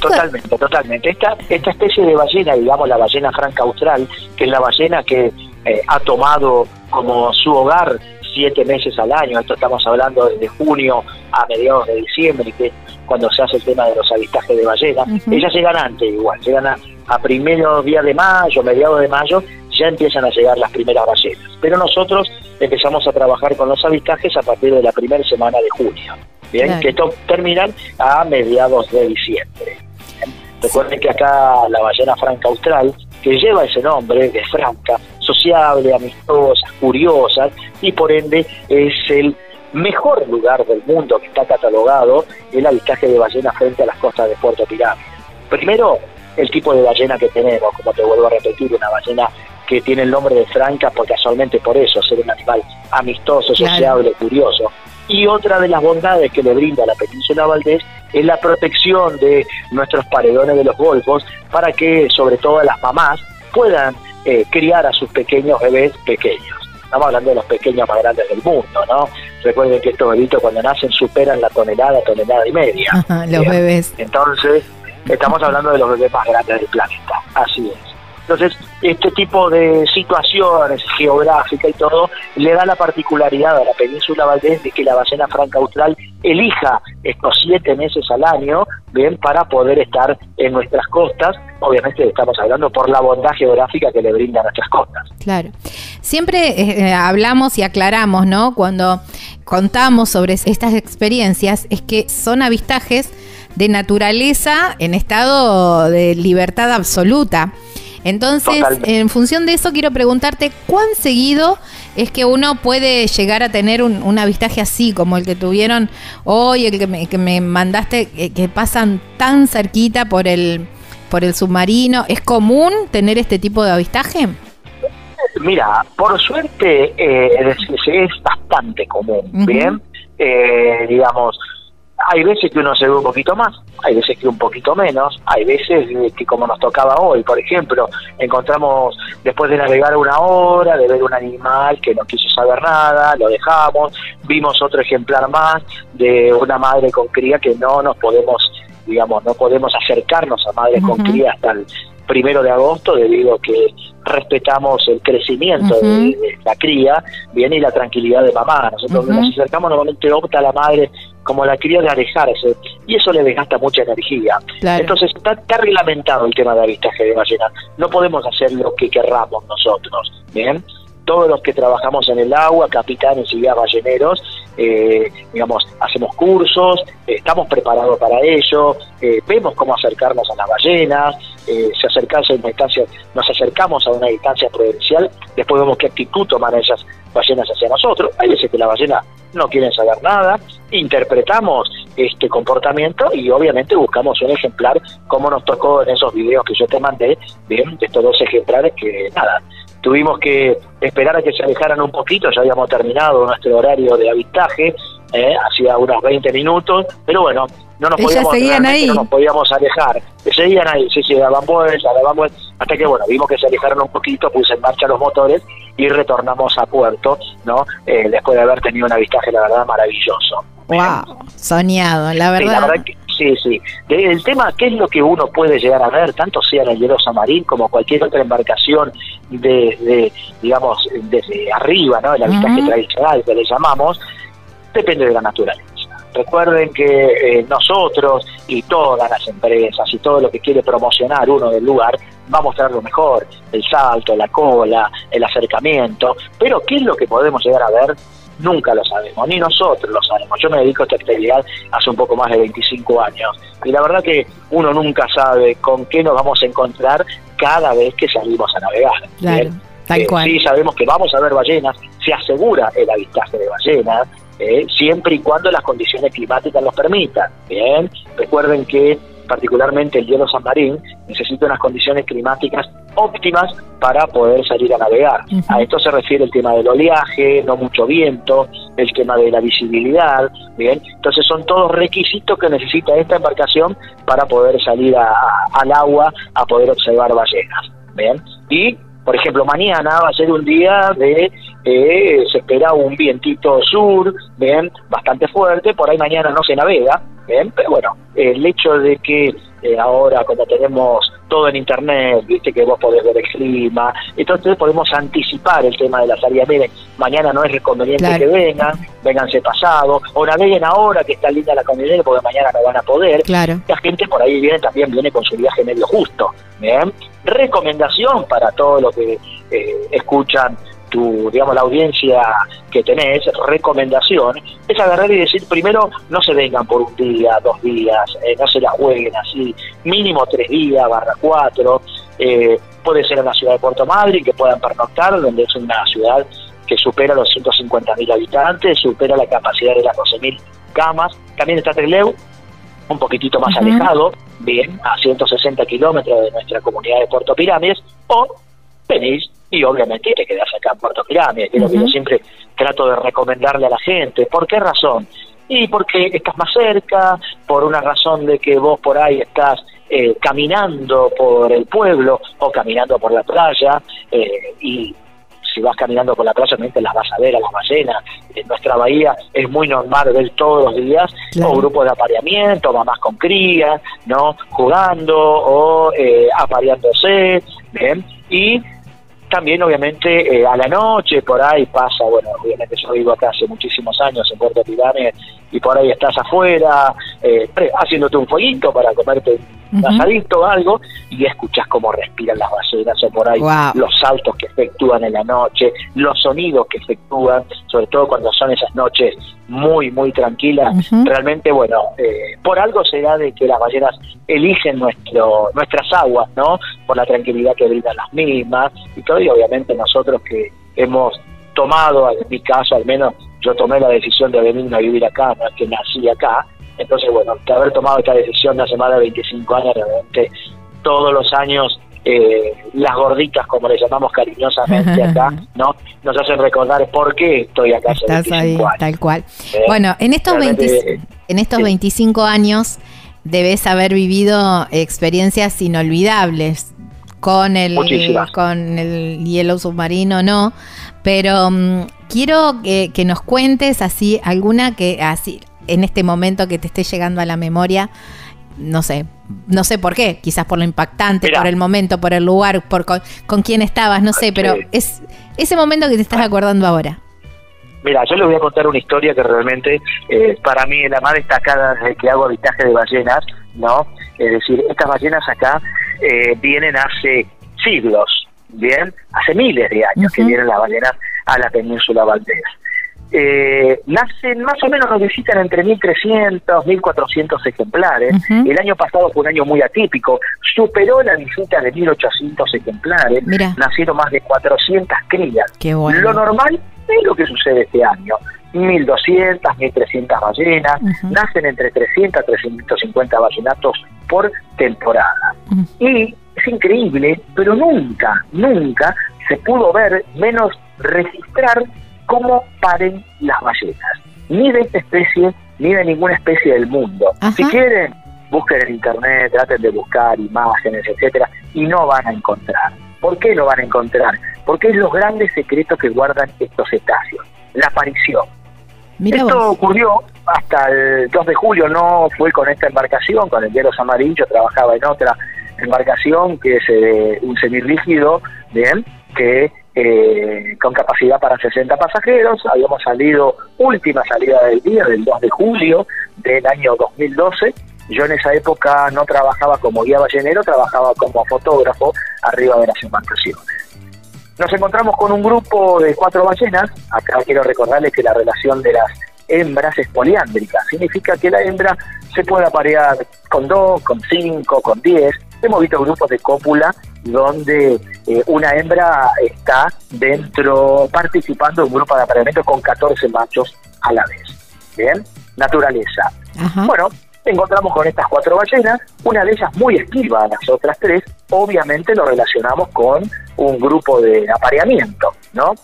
Totalmente, totalmente. Esta, esta especie de ballena, digamos la ballena franca austral, que es la ballena que eh, ha tomado como su hogar siete meses al año, esto estamos hablando desde junio a mediados de diciembre, que cuando se hace el tema de los avistajes de ballenas, ellas llegan antes igual, llegan a, a primeros días de mayo, mediados de mayo, ya empiezan a llegar las primeras ballenas. Pero nosotros empezamos a trabajar con los avistajes a partir de la primera semana de junio. bien, que esto terminan a mediados de diciembre. Recuerden que acá la ballena franca austral, que lleva ese nombre de franca, sociable, amistosa, curiosa, y por ende es el mejor lugar del mundo que está catalogado el avistaje de ballenas frente a las costas de Puerto Pirámide. Primero, el tipo de ballena que tenemos, como te vuelvo a repetir, una ballena que tiene el nombre de franca por casualmente por eso, ser un animal amistoso, sociable, curioso. Y otra de las bondades que le brinda la península Valdés es la protección de nuestros paredones de los golfos para que, sobre todo las mamás, puedan eh, criar a sus pequeños bebés pequeños. Estamos hablando de los pequeños más grandes del mundo, ¿no? Recuerden que estos bebitos cuando nacen superan la tonelada, tonelada y media. los bebés. Entonces, estamos hablando de los bebés más grandes del planeta. Así es. Entonces, este tipo de situaciones geográficas y todo le da la particularidad a la península Valdés de que la ballena franca austral elija estos siete meses al año, bien, para poder estar en nuestras costas. Obviamente estamos hablando por la bondad geográfica que le brinda a nuestras costas. Claro. Siempre eh, eh, hablamos y aclaramos, ¿no? Cuando contamos sobre estas experiencias, es que son avistajes de naturaleza en estado de libertad absoluta. Entonces, en función de eso, quiero preguntarte cuán seguido es que uno puede llegar a tener un, avistaje así, como el que tuvieron hoy, el que me, que me mandaste, que, pasan tan cerquita por el, por el submarino. ¿Es común tener este tipo de avistaje? Mira, por suerte eh, es, bastante común, ¿bien? Eh, digamos, hay veces que uno se ve un poquito más, hay veces que un poquito menos, hay veces que como nos tocaba hoy, por ejemplo, encontramos después de navegar una hora, de ver un animal que no quiso saber nada, lo dejamos, vimos otro ejemplar más de una madre con cría que no nos podemos, digamos, no podemos acercarnos a madres con cría hasta el primero de agosto debido a que respetamos el crecimiento de, la cría, bien y la tranquilidad de mamá. Nosotros nos acercamos normalmente opta la madre como la cría de alejarse y eso le desgasta mucha energía. Entonces está, está, reglamentado el tema de avistaje de ballena. No podemos hacer lo que querramos nosotros, bien todos los que trabajamos en el agua, capitanes y guías balleneros, eh, digamos, hacemos cursos, eh, estamos preparados para ello, eh, vemos cómo acercarnos a las ballenas, se acercarse a una distancia, nos acercamos a una distancia prudencial, después vemos qué actitud toman esas ballenas hacia nosotros. Hay veces que la ballena no quieren saber nada, interpretamos este comportamiento y obviamente buscamos un ejemplar como nos tocó en esos videos que yo te mandé, bien, de estos dos ejemplares que nada, tuvimos que esperar a que se alejaran un poquito, ya habíamos terminado nuestro horario de avistaje, eh, hacía unos 20 minutos, pero bueno, no nos, podíamos, no nos podíamos alejar. Seguían ahí, sí, sí, daban vueltas, daban vueltas, hasta que bueno, vimos que se alejaron un poquito, puse en marcha los motores y retornamos a puerto, ¿no? Eh, después de haber tenido un avistaje, la verdad, maravilloso. Wow, soñado, la verdad. la verdad que, Sí, sí. El tema, ¿qué es lo que uno puede llegar a ver, tanto sea en el hielo marín como cualquier otra embarcación desde, digamos, desde arriba, ¿no? El avistaje tradicional que le llamamos, depende de la naturaleza. Recuerden que eh, nosotros y todas las empresas y todo lo que quiere promocionar uno del lugar va a mostrar lo mejor, el salto, la cola, el acercamiento, pero ¿qué es lo que podemos llegar a ver? Nunca lo sabemos, ni nosotros lo sabemos. Yo me dedico a esta actividad hace un poco más de 25 años y la verdad que uno nunca sabe con qué nos vamos a encontrar cada vez que salimos a navegar. Claro, tal eh, Sí, sabemos que vamos a ver ballenas, se asegura el avistaje de ballenas, eh, siempre y cuando las condiciones climáticas los permitan. Bien, recuerden que particularmente el hielo San Marín, necesita unas condiciones climáticas óptimas para poder salir a navegar. A esto se refiere el tema del oleaje, no mucho viento, el tema de la visibilidad, bien. Entonces son todos requisitos que necesita esta embarcación para poder salir al agua a poder observar ballenas, bien. Y por ejemplo, mañana va a ser un día de, eh, se espera un vientito sur, bien, bastante fuerte, por ahí mañana no se navega, bien, pero bueno, el hecho de que eh, ahora cuando tenemos todo en internet, viste que vos podés ver el clima, entonces podemos anticipar el tema de la salida. Miren, mañana no es conveniente que vengan, vénganse pasado, o naveguen ahora que está linda la convivencia porque mañana no van a poder. Claro. La gente por ahí viene también viene con su viaje medio justo. Bien. Recomendación para todos los que eh, escuchan tu, digamos, la audiencia que tenés, recomendación, es agarrar y decir, primero, no se vengan por un día, dos días, eh, no se la jueguen así, mínimo tres días, barra cuatro, eh, puede ser en la ciudad de Puerto Madryn, que puedan pernoctar, donde es una ciudad que supera los 150.000 habitantes, supera la capacidad de las 12.000 camas, también está Trelew, un poquitito más alejado, bien, a 160 kilómetros de nuestra comunidad de Puerto Pirámides, o venís y obviamente te quedás acá en Puerto Pirámides, que es lo que yo siempre trato de recomendarle a la gente. ¿Por qué razón? Y porque estás más cerca, por una razón de que vos por ahí estás eh, caminando por el pueblo o caminando por la playa eh, y si vas caminando por la playa, obviamente las vas a ver a las ballenas. En nuestra bahía es muy normal ver todos los días o grupos de apareamiento, mamás con crías, ¿no? Jugando o eh, apareándose, ¿bien? Y también obviamente eh, a la noche por ahí pasa, bueno, obviamente yo vivo acá hace muchísimos años en Puerto Pirámides y por ahí estás afuera eh, haciéndote un fueguito para comerte un asadito o algo y escuchas cómo respiran las ballenas o por ahí los saltos que efectúan en la noche, los sonidos que efectúan, sobre todo cuando son esas noches muy, muy tranquilas. Realmente, bueno, eh, por algo será de que las ballenas eligen nuestro, nuestras aguas, ¿no? Por la tranquilidad que brindan las mismas y todo, y obviamente nosotros que hemos tomado, en mi caso al menos, yo tomé la decisión de venir a vivir acá, no es que nací acá, entonces bueno, de haber tomado esta decisión hace más de 25 años, realmente todos los años eh, las gorditas, como le llamamos cariñosamente acá, <laughs> ¿no? Nos hacen recordar por qué estoy acá. Estás ahí, tal cual. Eh, bueno, en estos, en estos 25 años debes haber vivido experiencias inolvidables con el, con el hielo submarino, no, pero mm, quiero que, que, nos cuentes así alguna que así en este momento que te esté llegando a la memoria, no sé, no sé por qué, quizás por lo impactante, por el momento, por el lugar, por con, quién estabas, no sé, pero es ese momento que te estás acordando ahora. Mira, yo les voy a contar una historia que realmente eh, para mí es la más destacada desde que hago avistaje de ballenas, ¿no? Es decir, estas ballenas acá eh, vienen hace siglos, ¿bien? Hace miles de años que vienen las ballenas a la península Valdés eh, nacen más o menos, nos visitan entre 1.300, 1.400 ejemplares. El año pasado fue un año muy atípico, superó la visita de 1.800 ejemplares, nacieron más de 400 crías. Lo normal es lo que sucede este año. 1.200, 1.300 ballenas, nacen entre 300 a 350 ballenatos por temporada. Y es increíble, pero nunca, nunca se pudo ver, menos registrar cómo paren las ballenas, ni de esta especie, ni de ninguna especie del mundo. Si quieren, busquen en internet, traten de buscar imágenes, etcétera, y no van a encontrar. ¿Por qué no van a encontrar? Porque es los grandes secretos que guardan estos cetáceos, la aparición. Esto ocurrió hasta el 2 de julio, no fue con esta embarcación, con el hielo amarillo, trabajaba en otra embarcación que es eh, un semirrígido, bien, que eh, con capacidad para 60 pasajeros. Habíamos salido, última salida del día, del 2 de julio del año 2012. Yo en esa época no trabajaba como guía ballenero, trabajaba como fotógrafo arriba de las embarcaciones. Nos encontramos con un grupo de cuatro ballenas. Acá quiero recordarles que la relación de las hembras es poliándrica. Significa que la hembra se puede aparear con dos, con cinco, con diez. Hemos visto grupos de cópula donde eh, una hembra está dentro, participando en un grupo de apareamiento con 14 machos a la vez. Bien, naturaleza. Bueno, encontramos con estas cuatro ballenas, una de ellas muy esquiva a las otras tres, obviamente lo relacionamos con un grupo de apareamiento, ¿no?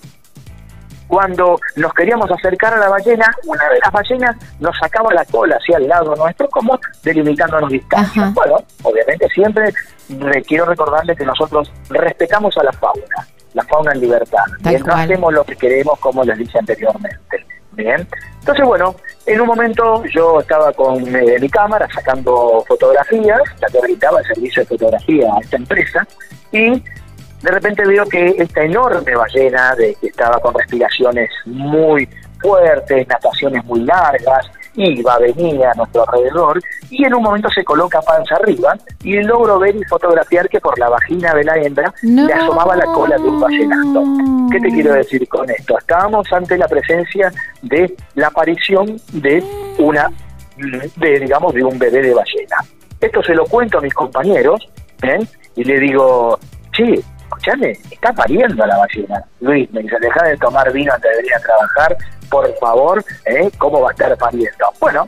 Cuando nos queríamos acercar a la ballena, una de las ballenas nos sacaba la cola hacia el lado nuestro, como delimitándonos distancia. Bueno, obviamente siempre quiero recordarles que nosotros respetamos a la fauna, la fauna en libertad. no hacemos lo que queremos, como les dije anteriormente. Bien. Entonces, bueno, en un momento yo estaba con eh, mi cámara sacando fotografías, la que habilitaba el servicio de fotografía a esta empresa, y de repente veo que esta enorme ballena de que estaba con respiraciones muy fuertes, nataciones muy largas, iba, venía a nuestro alrededor y en un momento se coloca panza arriba y logro ver y fotografiar que por la vagina de la hembra le asomaba la cola de un ballenato. ¿Qué te quiero decir con esto? Estábamos ante la presencia de la aparición de una, de digamos, de un bebé de ballena. Esto se lo cuento a mis compañeros ¿eh? y le digo, escuchame, está pariendo la ballena. Luis, me dice, deja de tomar vino antes de venir a trabajar, por favor, ¿eh? ¿cómo va a estar pariendo? Bueno,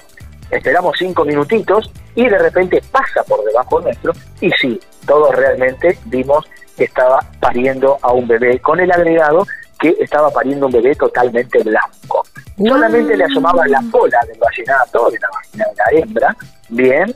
esperamos cinco minutitos y de repente pasa por debajo nuestro y sí, todos realmente vimos que estaba pariendo a un bebé con el agregado que estaba pariendo un bebé totalmente blanco. Solamente le asomaba la cola del ballenato, de la de la hembra, bien,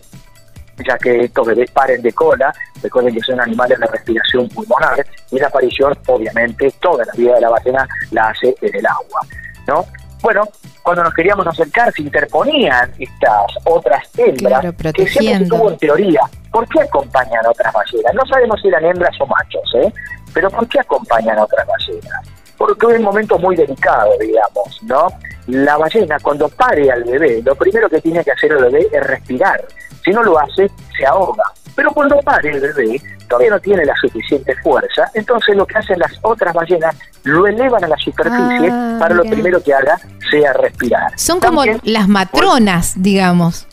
ya que estos bebés paren de cola, recuerden que son animales de respiración pulmonar, y la aparición, obviamente, toda la vida de la ballena la hace en el agua, ¿no? Bueno, cuando nos queríamos acercar se interponían estas otras hembras que siempre tuvo en teoría. ¿Por qué acompañan a otras ballenas? No sabemos si eran hembras o machos, ¿eh? Pero ¿por qué acompañan a otras ballenas? Porque es un momento muy delicado, digamos, ¿no? La ballena cuando pare al bebé, lo primero que tiene que hacer el bebé es respirar. Si no lo hace, se ahoga. Pero cuando pare el bebé, todavía no tiene la suficiente fuerza, entonces lo que hacen las otras ballenas lo elevan a la superficie ah, para lo primero que haga sea respirar. Son como las matronas, digamos.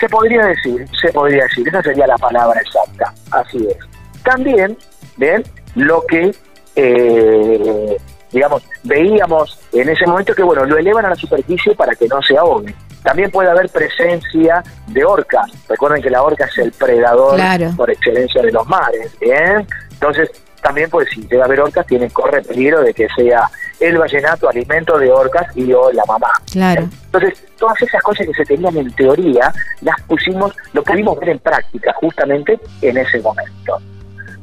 Se podría decir, se podría decir, esa sería la palabra exacta, así es. También, ¿ven? Lo que, eh, digamos, veíamos en ese momento que, bueno, lo elevan a la superficie para que no se ahogue. También puede haber presencia de orcas. Recuerden que la orca es el predador por excelencia de los mares. Bien, entonces también, pues si debe haber orcas, tiene corre peligro de que sea el vallenato alimento de orcas y o la mamá. Claro. Entonces, todas esas cosas que se tenían en teoría, las pusimos, lo pudimos ver en práctica justamente en ese momento.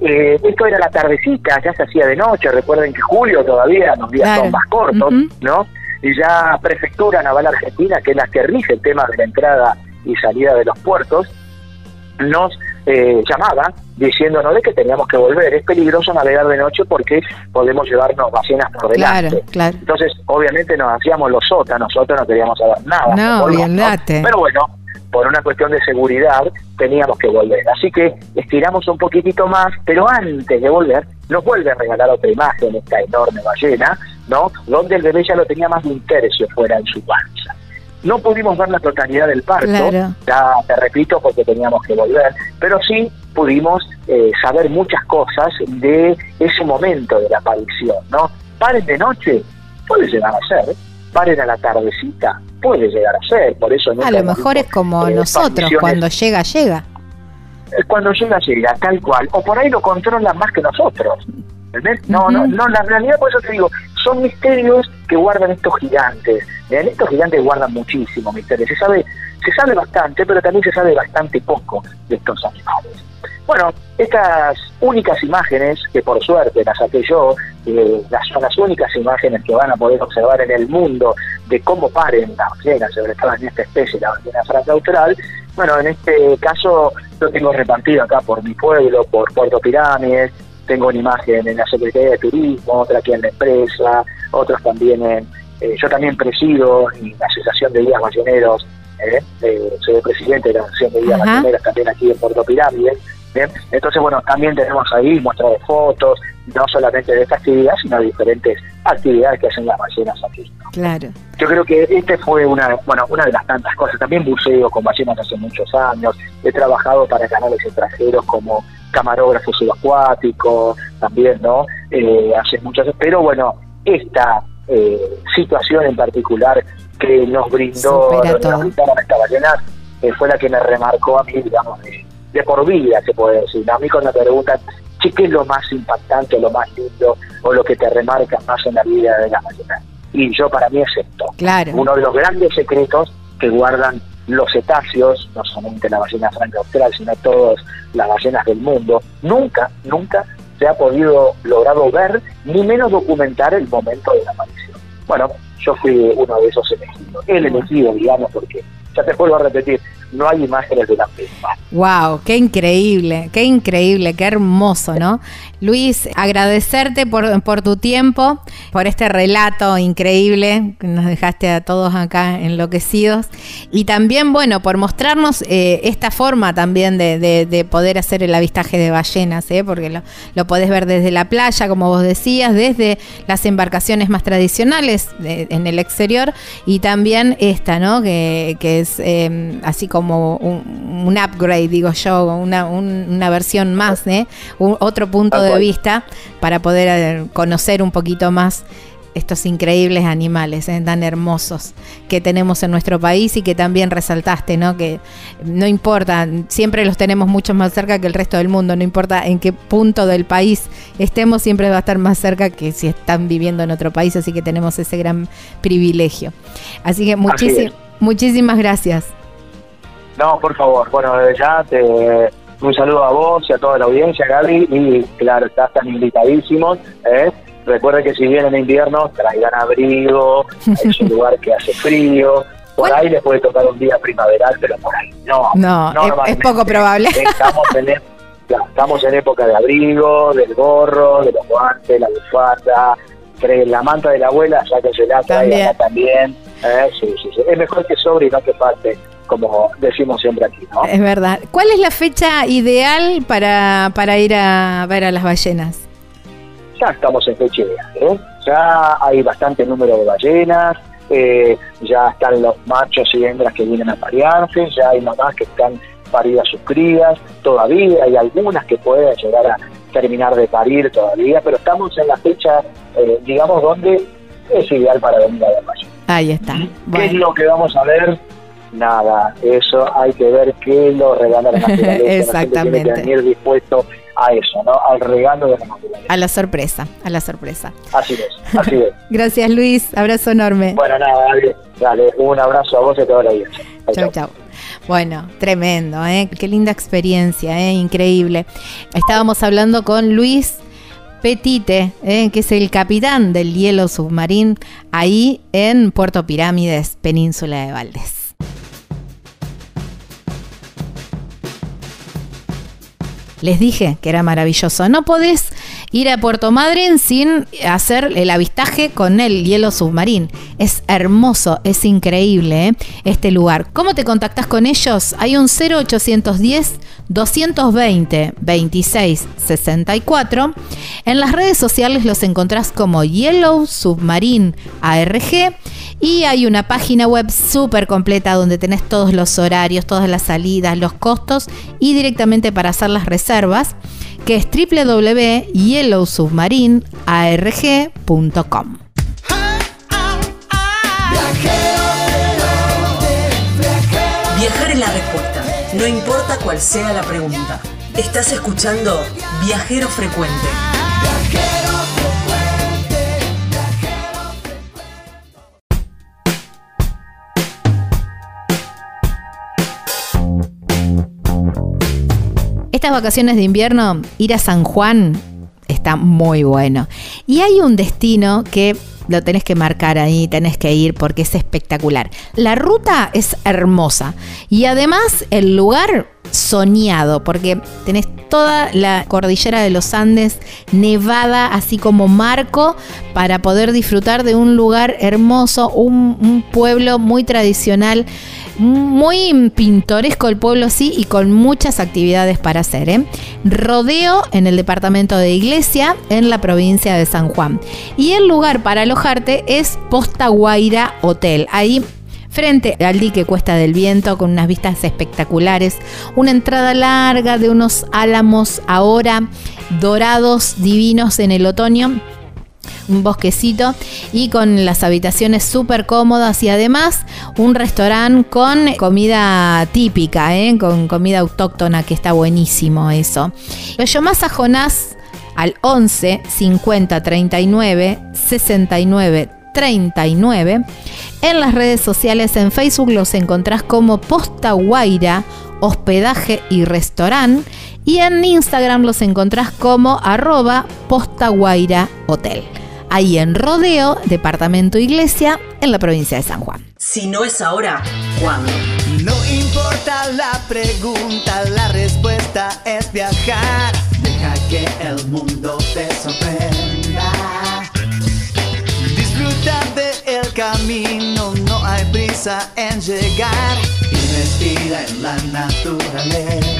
Eh, esto era la tardecita, ya se hacía de noche, recuerden que julio todavía los días son más cortos, ¿no? Y ya Prefectura Naval Argentina, que es la que rige el tema de la entrada y salida de los puertos, nos eh, llamaba diciéndonos de que teníamos que volver. Es peligroso navegar de noche porque podemos llevarnos ballenas por delante. Claro, Entonces, obviamente nos hacíamos los sotas, nosotros no queríamos saber nada. No. Pero bueno, por una cuestión de seguridad teníamos que volver. Así que estiramos un poquitito más, pero antes de volver nos vuelve a regalar otra imagen, esta enorme ballena, ¿no? Donde el bebé ya lo tenía más de un tercio fuera en su panza. No pudimos ver la totalidad del parto, ya te repito porque teníamos que volver, pero sí pudimos eh, saber muchas cosas de ese momento de la aparición, ¿no? Paren de noche, puede llegar a ser, paren a la tardecita, puede llegar a ser, por eso... a lo mejor es como eh, nosotros, cuando llega, llega. Cuando llega, llega, tal cual. O por ahí lo controlan más que nosotros. No, no, no, la realidad, por eso te digo, son misterios que guardan estos gigantes. Estos gigantes guardan muchísimo misterio. Se sabe, se sabe bastante, pero también se sabe bastante poco de estos animales. Bueno, estas únicas imágenes, que por suerte las saqué yo, eh, las, son las únicas imágenes que van a poder observar en el mundo de cómo paren las ballenas, sobre todo en esta especie, la ballena franca austral, bueno, en este caso lo tengo repartido acá por mi pueblo, por Puerto Pirámides, tengo una imagen en la Secretaría de Turismo, otra aquí en la empresa, otros también en, eh, yo también presido en la Asociación de Guías Balleneros, ¿eh? eh, soy el presidente de la Asociación de Guías Balleneros también aquí en Puerto Pirámides, entonces bueno, también tenemos ahí muestras de fotos, no solamente de esta actividad, sino de diferentes actividades que hacen las ballenas aquí. Claro. Yo creo que este fue una, bueno, una de las tantas cosas. También buceo con ballenas hace muchos años. He trabajado para canales extranjeros como camarógrafo subacuático, también, ¿no? Eh, hace muchos, pero bueno, esta eh, situación en particular que nos brindó esta ballena eh, fue la que me remarcó a mí, digamos, de, por vida, se puede decir. A mí cuando me preguntan, ¿qué es lo más impactante, lo más lindo o lo que te remarca más en la vida de la ballena? Y yo para mí es esto. Claro. Uno de los grandes secretos que guardan los cetáceos, no solamente la ballena franca austral, sino todas las ballenas del mundo, nunca, nunca se ha podido logrado ver, ni menos documentar el momento de la aparición. Bueno, yo fui uno de esos elegidos, el elegido, digamos, porque, ya te vuelvo a repetir, no hay imágenes de la misma. ¡Wow! ¡Qué increíble! ¡Qué increíble! ¡Qué hermoso, ¿no? Luis, agradecerte por, tu tiempo, por este relato increíble que nos dejaste a todos acá enloquecidos y también, bueno, por mostrarnos eh, esta forma también de, de, poder hacer el avistaje de ballenas, ¿eh? porque lo, podés ver desde la playa, como vos decías, desde las embarcaciones más tradicionales en el exterior y también esta, ¿no? Que, es eh, así como un, un, upgrade, digo yo, una, un, versión más, ¿eh? otro punto de de vista para poder eh, conocer un poquito más estos increíbles animales eh, tan hermosos que tenemos en nuestro país y que también resaltaste, ¿no? Que no importa, siempre los tenemos mucho más cerca que el resto del mundo, no importa en qué punto del país estemos, siempre va a estar más cerca que si están viviendo en otro país, así que tenemos ese gran privilegio. Así que muchísimas gracias. No, por favor, bueno, ya te un saludo a vos y a toda la audiencia, Gaby, y claro, están invitadísimos. ¿eh? Recuerden que si vienen en invierno, traigan abrigo, es un <laughs> lugar que hace frío. Por ahí les puede tocar un día primaveral, pero por ahí no. No, es, poco probable. Estamos en, <laughs> estamos en época de abrigo, del gorro, de los guantes, la bufanda, la manta de la abuela, ya que se la trae también. ¿eh? Sí, sí, sí. Es mejor que sobre y no que parte como decimos siempre aquí, ¿no? Es verdad. ¿Cuál es la fecha ideal para, para ir a ver a las ballenas? Ya estamos en fecha ideal, ¿eh? Ya hay bastante número de ballenas, eh, ya están los machos y hembras que vienen a parearse, ya hay mamás que están paridas sus crías, todavía hay algunas que pueden llegar a terminar de parir todavía, pero estamos en la fecha, eh, digamos, donde es ideal para venir a ver ballenas. Ahí está. ¿Qué es lo que vamos a ver? Nada, eso hay que ver qué lo regala la <laughs> naturaleza. Exactamente. tiene que venir dispuesto a eso, ¿no? Al regalo de la naturaleza. A la sorpresa, a la sorpresa. Así es, así es. <laughs> Gracias Luis, abrazo enorme. Bueno, nada, dale, dale, un abrazo a vos y a toda la audiencia. Chau, chau. Bueno, tremendo, ¿eh? Qué linda experiencia, ¿eh? Increíble. Estábamos hablando con Luis Petite, ¿eh? que es el capitán del hielo submarín, ahí en Puerto Pirámides, Península de Valdés. Les dije que era maravilloso. No podés ir a Puerto Madryn sin hacer el avistaje con el hielo submarino. Es hermoso, es increíble ¿eh? este lugar. ¿Cómo te contactas con ellos? Hay un 0810 220 26 64. En las redes sociales los encontrás como Yellow Submarine ARG y hay una página web súper completa donde tenés todos los horarios, todas las salidas, los costos y directamente para hacer las reservas que es www.yellowsubmarinearg.com. Viajar es la respuesta, no importa cuál sea la pregunta. Estás escuchando Viajero Frecuente. Estas vacaciones de invierno, ir a San Juan muy bueno. Y hay un destino que lo tenés que marcar ahí, tenés que ir porque es espectacular. La ruta es hermosa y además el lugar soñado porque tenés toda la cordillera de los Andes nevada así como marco para poder disfrutar de un lugar hermoso, un pueblo muy tradicional muy pintoresco el pueblo, sí, y con muchas actividades para hacer. ¿eh? Rodeo en el departamento de Iglesia, en la provincia de San Juan. Y el lugar para alojarte es Posta Guaira Hotel. Ahí frente al dique Cuesta del Viento con unas vistas espectaculares, una entrada larga de unos álamos ahora dorados divinos en el otoño un bosquecito y con las habitaciones súper cómodas y además un restaurante con comida típica, ¿eh? con comida autóctona que está buenísimo eso. Lo llamás a Jonás al 11 50 39 69 39. En las redes sociales en Facebook los encontrás como Posta Guaira, hospedaje y restaurante. Y en Instagram los encontrás como arroba Posta Guaira Hotel ahí en Rodeo, departamento Iglesia, en la provincia de San Juan. Si no es ahora, ¿cuándo? No importa la pregunta, la respuesta es viajar. Deja que el mundo te sorprenda. Disfruta del camino, no hay prisa en llegar y respira en la naturaleza.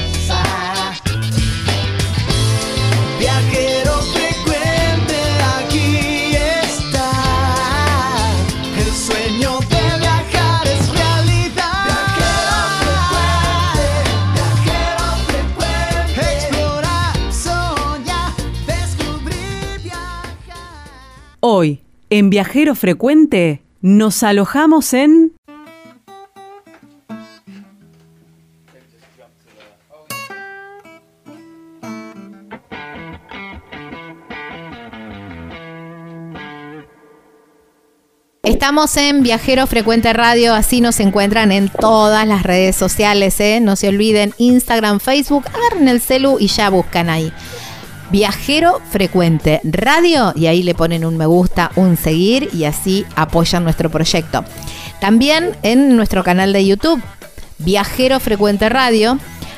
Hoy, en Viajero Frecuente, nos alojamos en... Estamos en Viajero Frecuente Radio, así nos encuentran en todas las redes sociales, ¿eh? no se olviden, Instagram, Facebook, agarren el celu y ya buscan ahí. Viajero Frecuente Radio y ahí le ponen un me gusta, un seguir y así apoyan nuestro proyecto. También en nuestro canal de YouTube, Viajero Frecuente Radio.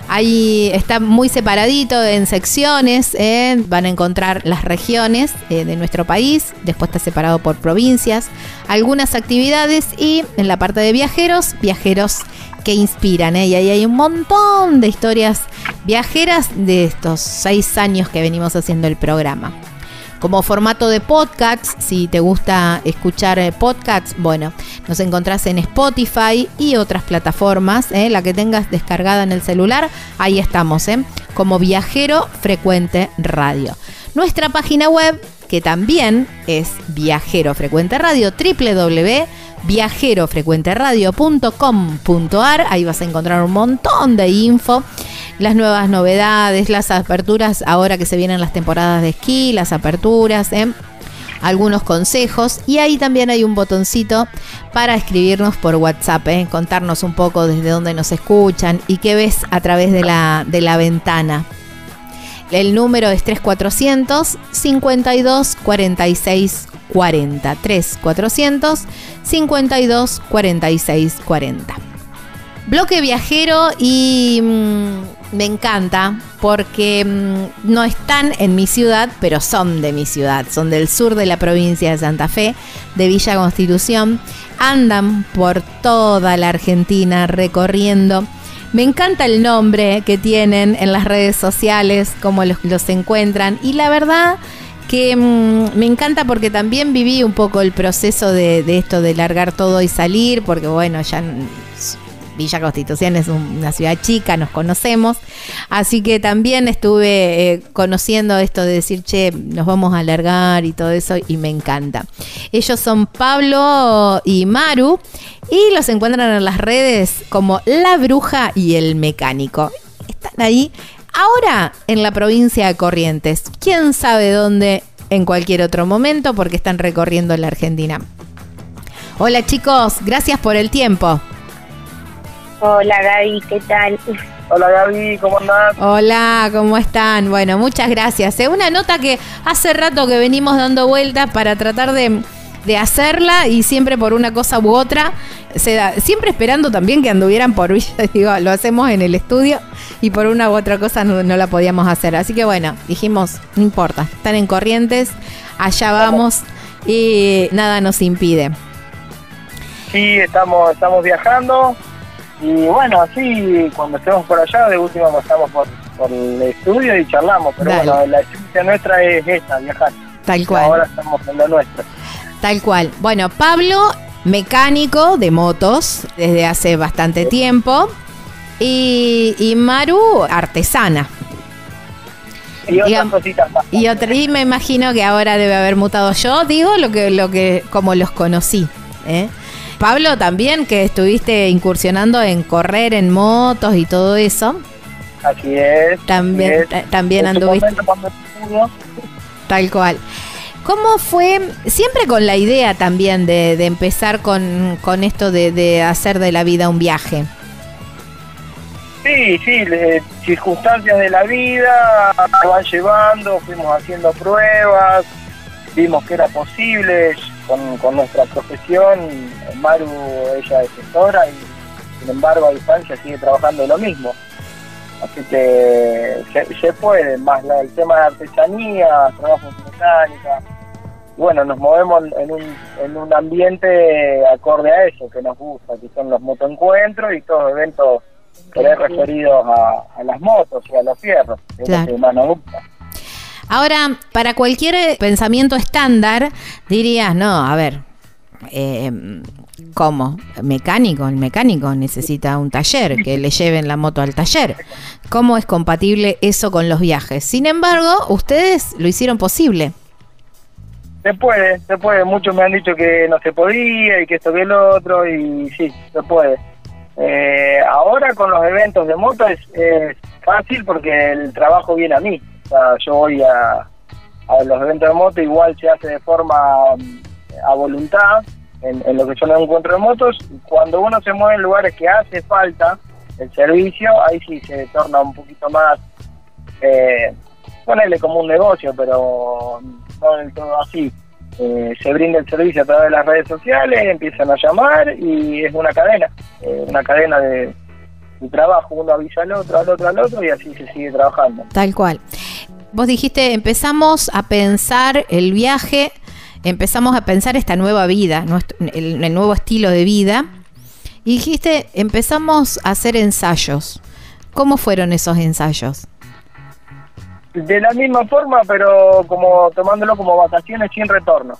Ahí está muy separadito en secciones, ¿eh? van a encontrar las regiones eh, de nuestro país, después está separado por provincias, algunas actividades y en la parte de viajeros, viajeros que inspiran. ¿eh? Y ahí hay un montón de historias viajeras de estos seis años que venimos haciendo el programa. Como formato de podcast, si te gusta escuchar eh, podcasts, bueno, nos encontrás en Spotify y otras plataformas, ¿eh? la que tengas descargada en el celular, ahí estamos, ¿eh? como Viajero Frecuente Radio. Nuestra página web, que también es Viajero Frecuente Radio, www.viajerofrecuenteradio.com.ar, ahí vas a encontrar un montón de info las nuevas novedades, las aperturas, ahora que se vienen las temporadas de esquí, las aperturas, ¿eh? algunos consejos y ahí también hay un botoncito para escribirnos por WhatsApp, ¿eh? contarnos un poco desde dónde nos escuchan y qué ves a través de la, de la ventana. El número es 3400 52 46 40. 3400 52 46 40. Bloque viajero y mmm, me encanta porque mmm, no están en mi ciudad, pero son de mi ciudad. Son del sur de la provincia de Santa Fe, de Villa Constitución. Andan por toda la Argentina recorriendo. Me encanta el nombre que tienen en las redes sociales, cómo los, los encuentran. Y la verdad que mmm, me encanta porque también viví un poco el proceso de, de esto de largar todo y salir, porque bueno, ya Villa Constitución es una ciudad chica, nos conocemos, así que también estuve eh, conociendo esto de decir, che, nos vamos a alargar y todo eso, y me encanta. Ellos son Pablo y Maru, y los encuentran en las redes como La Bruja y el Mecánico. Están ahí ahora en la provincia de Corrientes. ¿Quién sabe dónde en cualquier otro momento? Porque están recorriendo la Argentina. Hola chicos, gracias por el tiempo. Hola Gaby, ¿qué tal? Hola Gaby, ¿cómo andás? Hola, ¿cómo están? Bueno, muchas gracias. ¿eh? Una nota que hace rato que venimos dando vueltas para tratar de, de, hacerla y siempre por una cosa u otra, se da, siempre esperando también que anduvieran por Villa, <laughs> digo, lo hacemos en el estudio y por una u otra cosa no, no la podíamos hacer. Así que bueno, dijimos, no importa, están en Corrientes, allá vamos y nada nos impide. Sí, estamos, estamos viajando. Y bueno, así cuando estemos por allá, de última pasamos por, por el estudio y charlamos. Pero Dale. bueno, la esencia nuestra es esta, viajar. Tal cual. Ahora estamos en lo nuestro. Tal cual. Bueno, Pablo, mecánico de motos desde hace bastante tiempo. Y, y Maru, artesana. Y otras cositas más. Y otra, y me imagino que ahora debe haber mutado yo, digo, lo que, lo que, como los conocí. ¿eh? Pablo también, que estuviste incursionando en correr en motos y todo eso. Así es. También, así es. también anduviste. momento, Tal cual. ¿Cómo fue, siempre con la idea también de, de empezar con, con esto de, de hacer de la vida un viaje? Sí, sí, le- circunstancias de la vida van llevando, fuimos haciendo pruebas, vimos que era posible con, con nuestra profesión. Maru, ella es gestora y sin embargo a distancia sigue trabajando lo mismo. Así que se, se puede, más la- el tema de artesanía, trabajos mecánica. Bueno, nos movemos en un, en un ambiente acorde a eso, que nos gusta, que son los motoencuentros y todos los eventos ahí referidos a, a las motos y a los fierros, que es lo que más nos gusta. Ahora, para cualquier eh, pensamiento estándar, dirías, no, a ver, eh, ¿cómo? Mecánico, el mecánico necesita un taller, que le lleven la moto al taller. ¿Cómo es compatible eso con los viajes? Sin embargo, ustedes lo hicieron posible. Se puede, se puede. Muchos me han dicho que no se podía y que esto que el otro, y sí, se puede. Eh, ahora con los eventos de moto es, es fácil porque el trabajo viene a mí. Yo voy a, a los eventos de moto, igual se hace de forma mm, a voluntad, en, en lo que son los encuentros de motos. Cuando uno se mueve en lugares que hace falta el servicio, ahí sí se torna un poquito más eh, ponerle como un negocio, pero no del todo así. Eh, se brinda el servicio a través de las redes sociales, empiezan a llamar y es una cadena, eh, una cadena de, de trabajo, uno avisa al otro, al otro, al otro y así se sigue trabajando. Tal cual. Vos dijiste, empezamos a pensar el viaje, empezamos a pensar esta nueva vida, nuestro- el, el nuevo estilo de vida. Y dijiste, empezamos a hacer ensayos. ¿Cómo fueron esos ensayos? De la misma forma, pero como tomándolo como vacaciones sin retorno.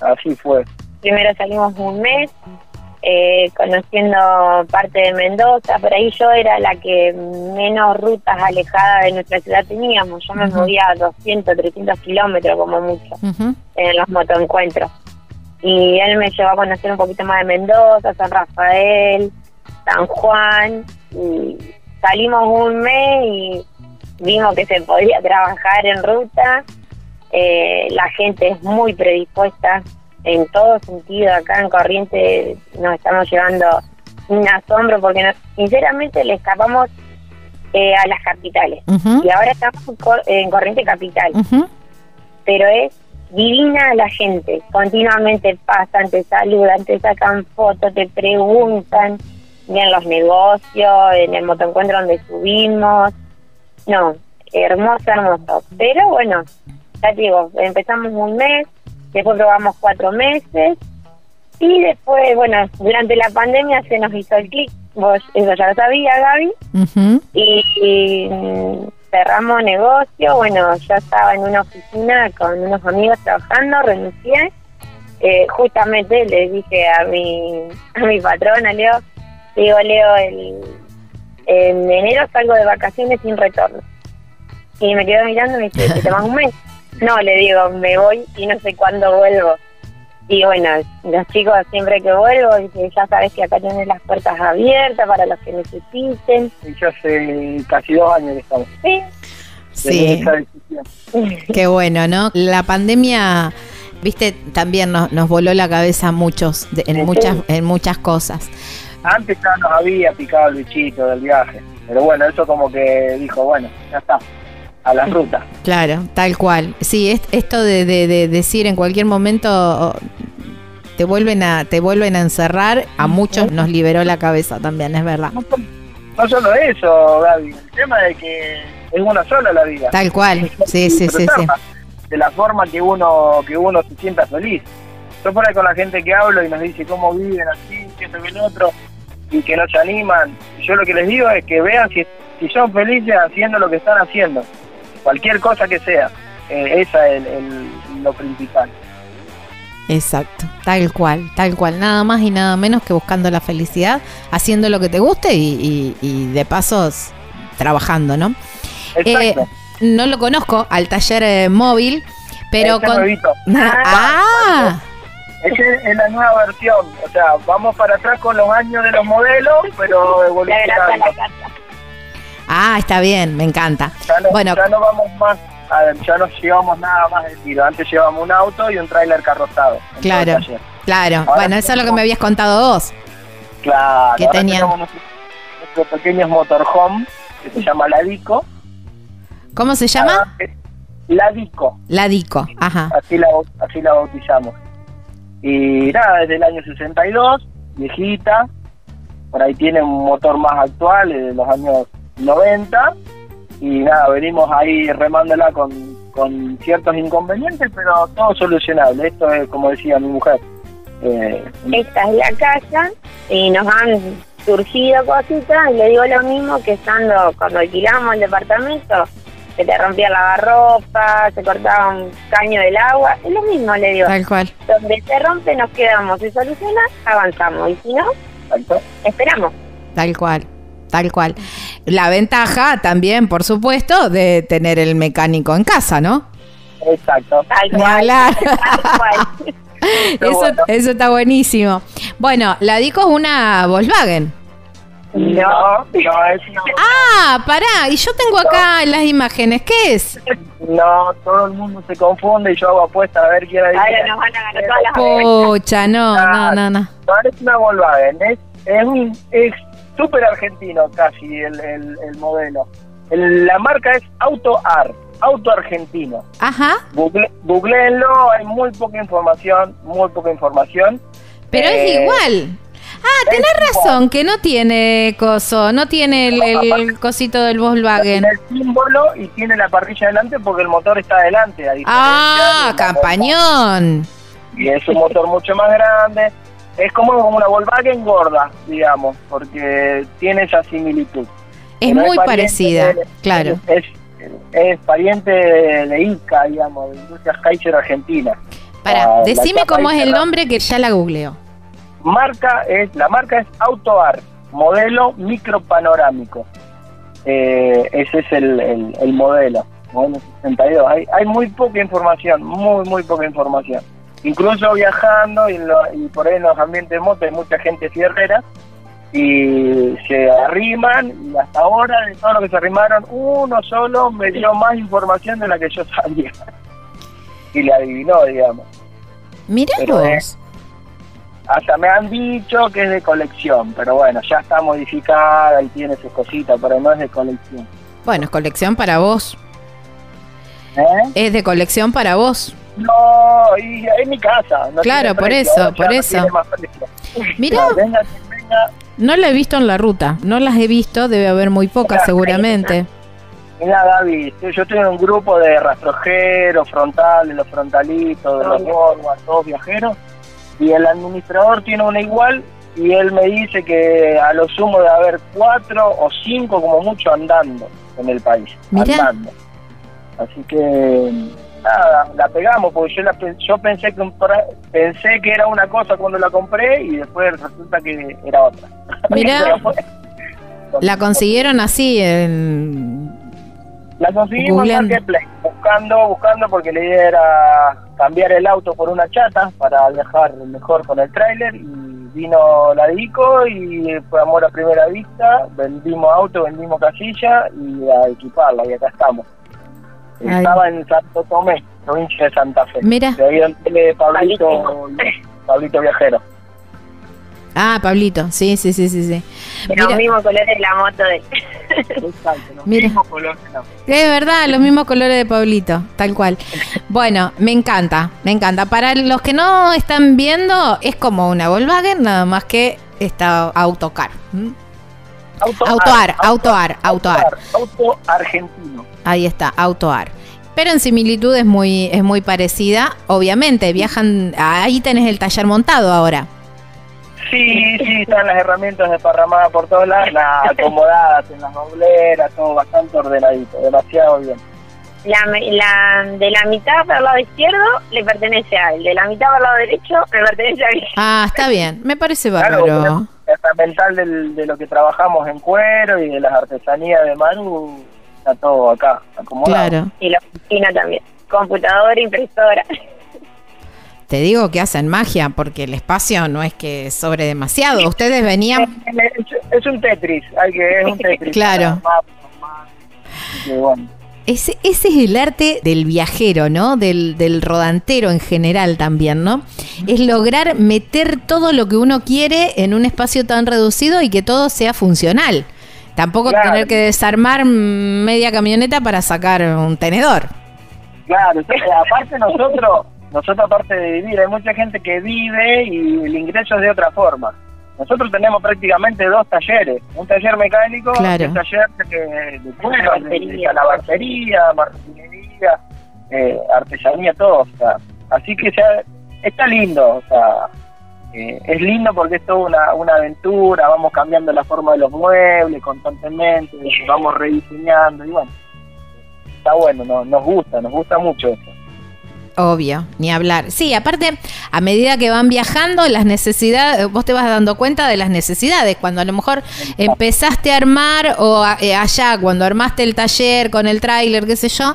Así fue. Primero salimos un mes eh, conociendo parte de Mendoza, por ahí yo era la que menos rutas alejadas de nuestra ciudad teníamos. Yo me movía a 200, 300 kilómetros como mucho en los motoencuentros. Y él me llevó a conocer un poquito más de Mendoza, San Rafael, San Juan. Y salimos un mes y vimos que se podía trabajar en ruta. Eh, la gente es muy predispuesta en todo sentido. Acá en Corriente nos estamos llevando un asombro porque nos- sinceramente le escapamos eh, a las capitales. Y ahora estamos en Cor- en Corriente Capital pero es divina la gente. Continuamente pasan, te saludan, te sacan fotos, te preguntan, en los negocios, en el motoencuentro donde subimos. No, hermoso, hermoso. Pero bueno, ya te digo, empezamos un mes, después probamos cuatro meses y después, bueno, durante la pandemia se nos hizo el clic. Vos eso ya lo sabía, Gaby y, y, mm, cerramos negocio. Bueno, yo estaba en una oficina con unos amigos trabajando, renuncié. Eh, justamente le dije a mi, a mi patrona, Leo, le digo, Leo, el, en enero salgo de vacaciones sin retorno. Y me quedo mirando y me dice, ¿te tomas un mes? No, le digo, me voy y no sé cuándo vuelvo. Y bueno, los chicos siempre que vuelvo, ya sabes que acá tienes las puertas abiertas para los que necesiten. Y ya hace casi dos años que estamos. Sí, Sí, <laughs> qué bueno, ¿no? La pandemia, viste, también nos, nos voló la cabeza a muchos, de- en, muchas, en muchas cosas. Antes ya nos había picado el bichito del viaje. Pero bueno, eso como que dijo, bueno, ya está, a la ruta. Claro, tal cual. Sí, es- esto de, de- de decir en cualquier momento oh, te vuelven a te vuelven a encerrar, a muchos nos liberó la cabeza también, es verdad. No, solo eso, Gaby, el tema de que es una sola la vida. Tal cual. Sí, sí, sí, sí. De la forma que uno que uno se sienta feliz. Yo por ahí con la gente que hablo y nos dice cómo viven así, que esto que el otro, y que no se animan. Yo lo que les digo es que vean si, si son felices haciendo lo que están haciendo. Cualquier cosa que sea. Eh, esa es el- el- lo principal. Exacto, tal cual, tal cual, nada más y nada menos que buscando la felicidad, haciendo lo que te guste y, y- y de pasos trabajando, ¿no? Exacto. Eh, no lo conozco al taller eh, móvil, pero Este con... nuevito. <laughs> Ah, Esa es la nueva versión. O sea, vamos para atrás con los años de los modelos, pero evolucionando. Ah, está bien, me encanta. Ya no, Bueno, ya no vamos más, ya no llevamos nada más de tiro. Antes llevamos un auto y un tráiler carrozado. claro, claro. Ahora Bueno, eso es lo que me habías contado vos. Claro. que tenían. nuestro- pequeños motorhome, que se llama Ladico. ¿Cómo se llama? Ah, Ladico, La Dico. Ajá. así la, así la bautizamos. Y nada, desde el año 62, viejita. Por ahí tiene un motor más actual, de los años 90 y nada, venimos ahí remándola con, con ciertos inconvenientes, pero todo solucionable. Esto es, como decía mi mujer. Eh, Esta es la casa y nos han surgido cositas y le digo lo mismo que estando cuando alquilamos el departamento se te rompía la lavarropa, se cortaba un caño del agua, es lo mismo, le digo. Tal cual. Donde se rompe nos quedamos, se soluciona, avanzamos, y si no, esperamos. Tal cual. Tal cual. La ventaja también, por supuesto, de tener el mecánico en casa, ¿no? Exacto. Tal cual. <laughs> Tal cual. <laughs> Eso, eso está buenísimo. Bueno, la Dico es una Volkswagen. No, no es una... Ah, pará, y yo tengo acá las imágenes, ¿qué es? No, todo el mundo se confunde y yo hago apuesta a ver quién adivina. Ahora nos van a ganar todas las Pucha, no, no, no, no. No, es una Volkswagen, es, es un es súper argentino casi el, el, el modelo. El- la marca es Auto Ar, Auto Argentino. Ajá, Google, googleenlo, hay muy poca información, muy poca información. pero es Eh, igual. Ah, tenés razón, que no tiene coso, no tiene el, el cosito del Volkswagen. Tiene el símbolo y tiene la parrilla adelante porque el motor está adelante. A Ah, campañón. y es un motor mucho más grande. Es como una Volkswagen gorda, digamos, porque tiene esa similitud. Es Pero muy parecida, de- claro. Es, es pariente de, ICA, digamos, de Industrias Kaiser Argentina. Pará, La- la decime cómo es el nombre que ya la googleo. Marca es, la marca es AutoAr, modelo micropanorámico. Eh, ese es el, el, el modelo, modelo 62. Hay, hay muy poca información, muy, muy poca información. Incluso viajando y, lo- y por ahí en los ambientes de moto hay mucha gente fierrera y se arriman y hasta ahora de todo lo que se arrimaron, uno solo me dio más información de la que yo sabía. y le adivinó, digamos. Mirá Pero vos. Hasta me han dicho que es de colección, pero bueno, ya está modificada y tiene sus cositas, pero no es de colección. Bueno, es colección para vos. ¿Eh? Es de colección para vos. No, y es mi casa. no Claro, por precio, eso, por eso. No, venga, no la he visto en la ruta. No las he visto, debe haber muy pocas seguramente. Mira, Gaby, yo estoy en un grupo de rastrojeros, frontales, los frontalitos, de los Volvo, todos viajeros, y el administrador tiene una igual, y él me dice que a lo sumo de haber cuatro o cinco como mucho andando en el país. Mirá. Andando. Así que, nada, la pegamos, porque yo, la, yo pensé, que pensé que era una cosa cuando la compré, y después resulta que era otra. <laughs> Mirá. La consiguieron así en... La conseguimos en. Marketplace, buscando, buscando, porque la idea era cambiar el auto por una chata para viajar mejor con el tráiler y vino la Dico y fue amor a primera vista, vendimos auto, vendimos casilla y a equiparla y acá estamos. Ay. Estaba en Santo Tomé, provincia de Santa Fe. Mira. De ahí donde Pablito, Pablito Viajero. Ah, Pablito, sí, sí, sí, sí, sí. Los Mira, mismos colores de la moto de Exacto, los Mira. mismos colores, no. es verdad, los mismos colores de Pablito, tal cual. Bueno, me encanta, me encanta. Para los que no están viendo, es como una Volkswagen, nada más que está autocar. ¿m? Auto Autoar, autoar, autoar. Auto argentino. Ahí está, autoar. Pero en similitud es muy, es muy parecida. Obviamente, viajan. Ahí tenés el taller montado ahora. Sí, sí, están las herramientas desparramadas por todos lados, nada, <laughs> acomodadas en las dobleras, todo bastante ordenadito, demasiado bien. la, la de la mitad para el lado izquierdo le pertenece a él, de la mitad para el lado derecho me pertenece a mí. Ah, está bien. Me parece bárbaro. Fundamental del- de lo que trabajamos en cuero y de las artesanías de Manu, está todo acá, acomodado. Claro. Y la oficina también, computadora, impresora. Te digo que hacen magia porque el espacio no es que sobre demasiado. Ustedes venían. Es, es un Tetris, hay que, es un <laughs> Tetris. Claro. Que, bueno. Ese, ese es el arte del viajero, ¿no? Del, del rodantero en general también, ¿no? Es lograr meter todo lo que uno quiere en un espacio tan reducido y que todo sea funcional. Tampoco Claro. tener que desarmar media camioneta para sacar un tenedor. Claro, entonces, aparte nosotros, nosotros aparte de vivir, hay mucha gente que vive y el ingreso es de otra forma. Nosotros tenemos prácticamente dos talleres, un taller mecánico Claro. y un taller de, de cuero, de, de marroquinería, eh, artesanía, todo. O sea, así que ya está lindo, o sea, eh, es lindo porque es toda una, una aventura, vamos cambiando la forma de los muebles constantemente, vamos rediseñando y bueno, está bueno, no- nos gusta, nos gusta mucho eso. Obvio, ni hablar. Sí, aparte, a medida que van viajando, las necesidades, vos te vas dando cuenta de las necesidades. Cuando a lo mejor empezaste a armar, o a- eh, allá, cuando armaste el taller con el tráiler, qué sé yo,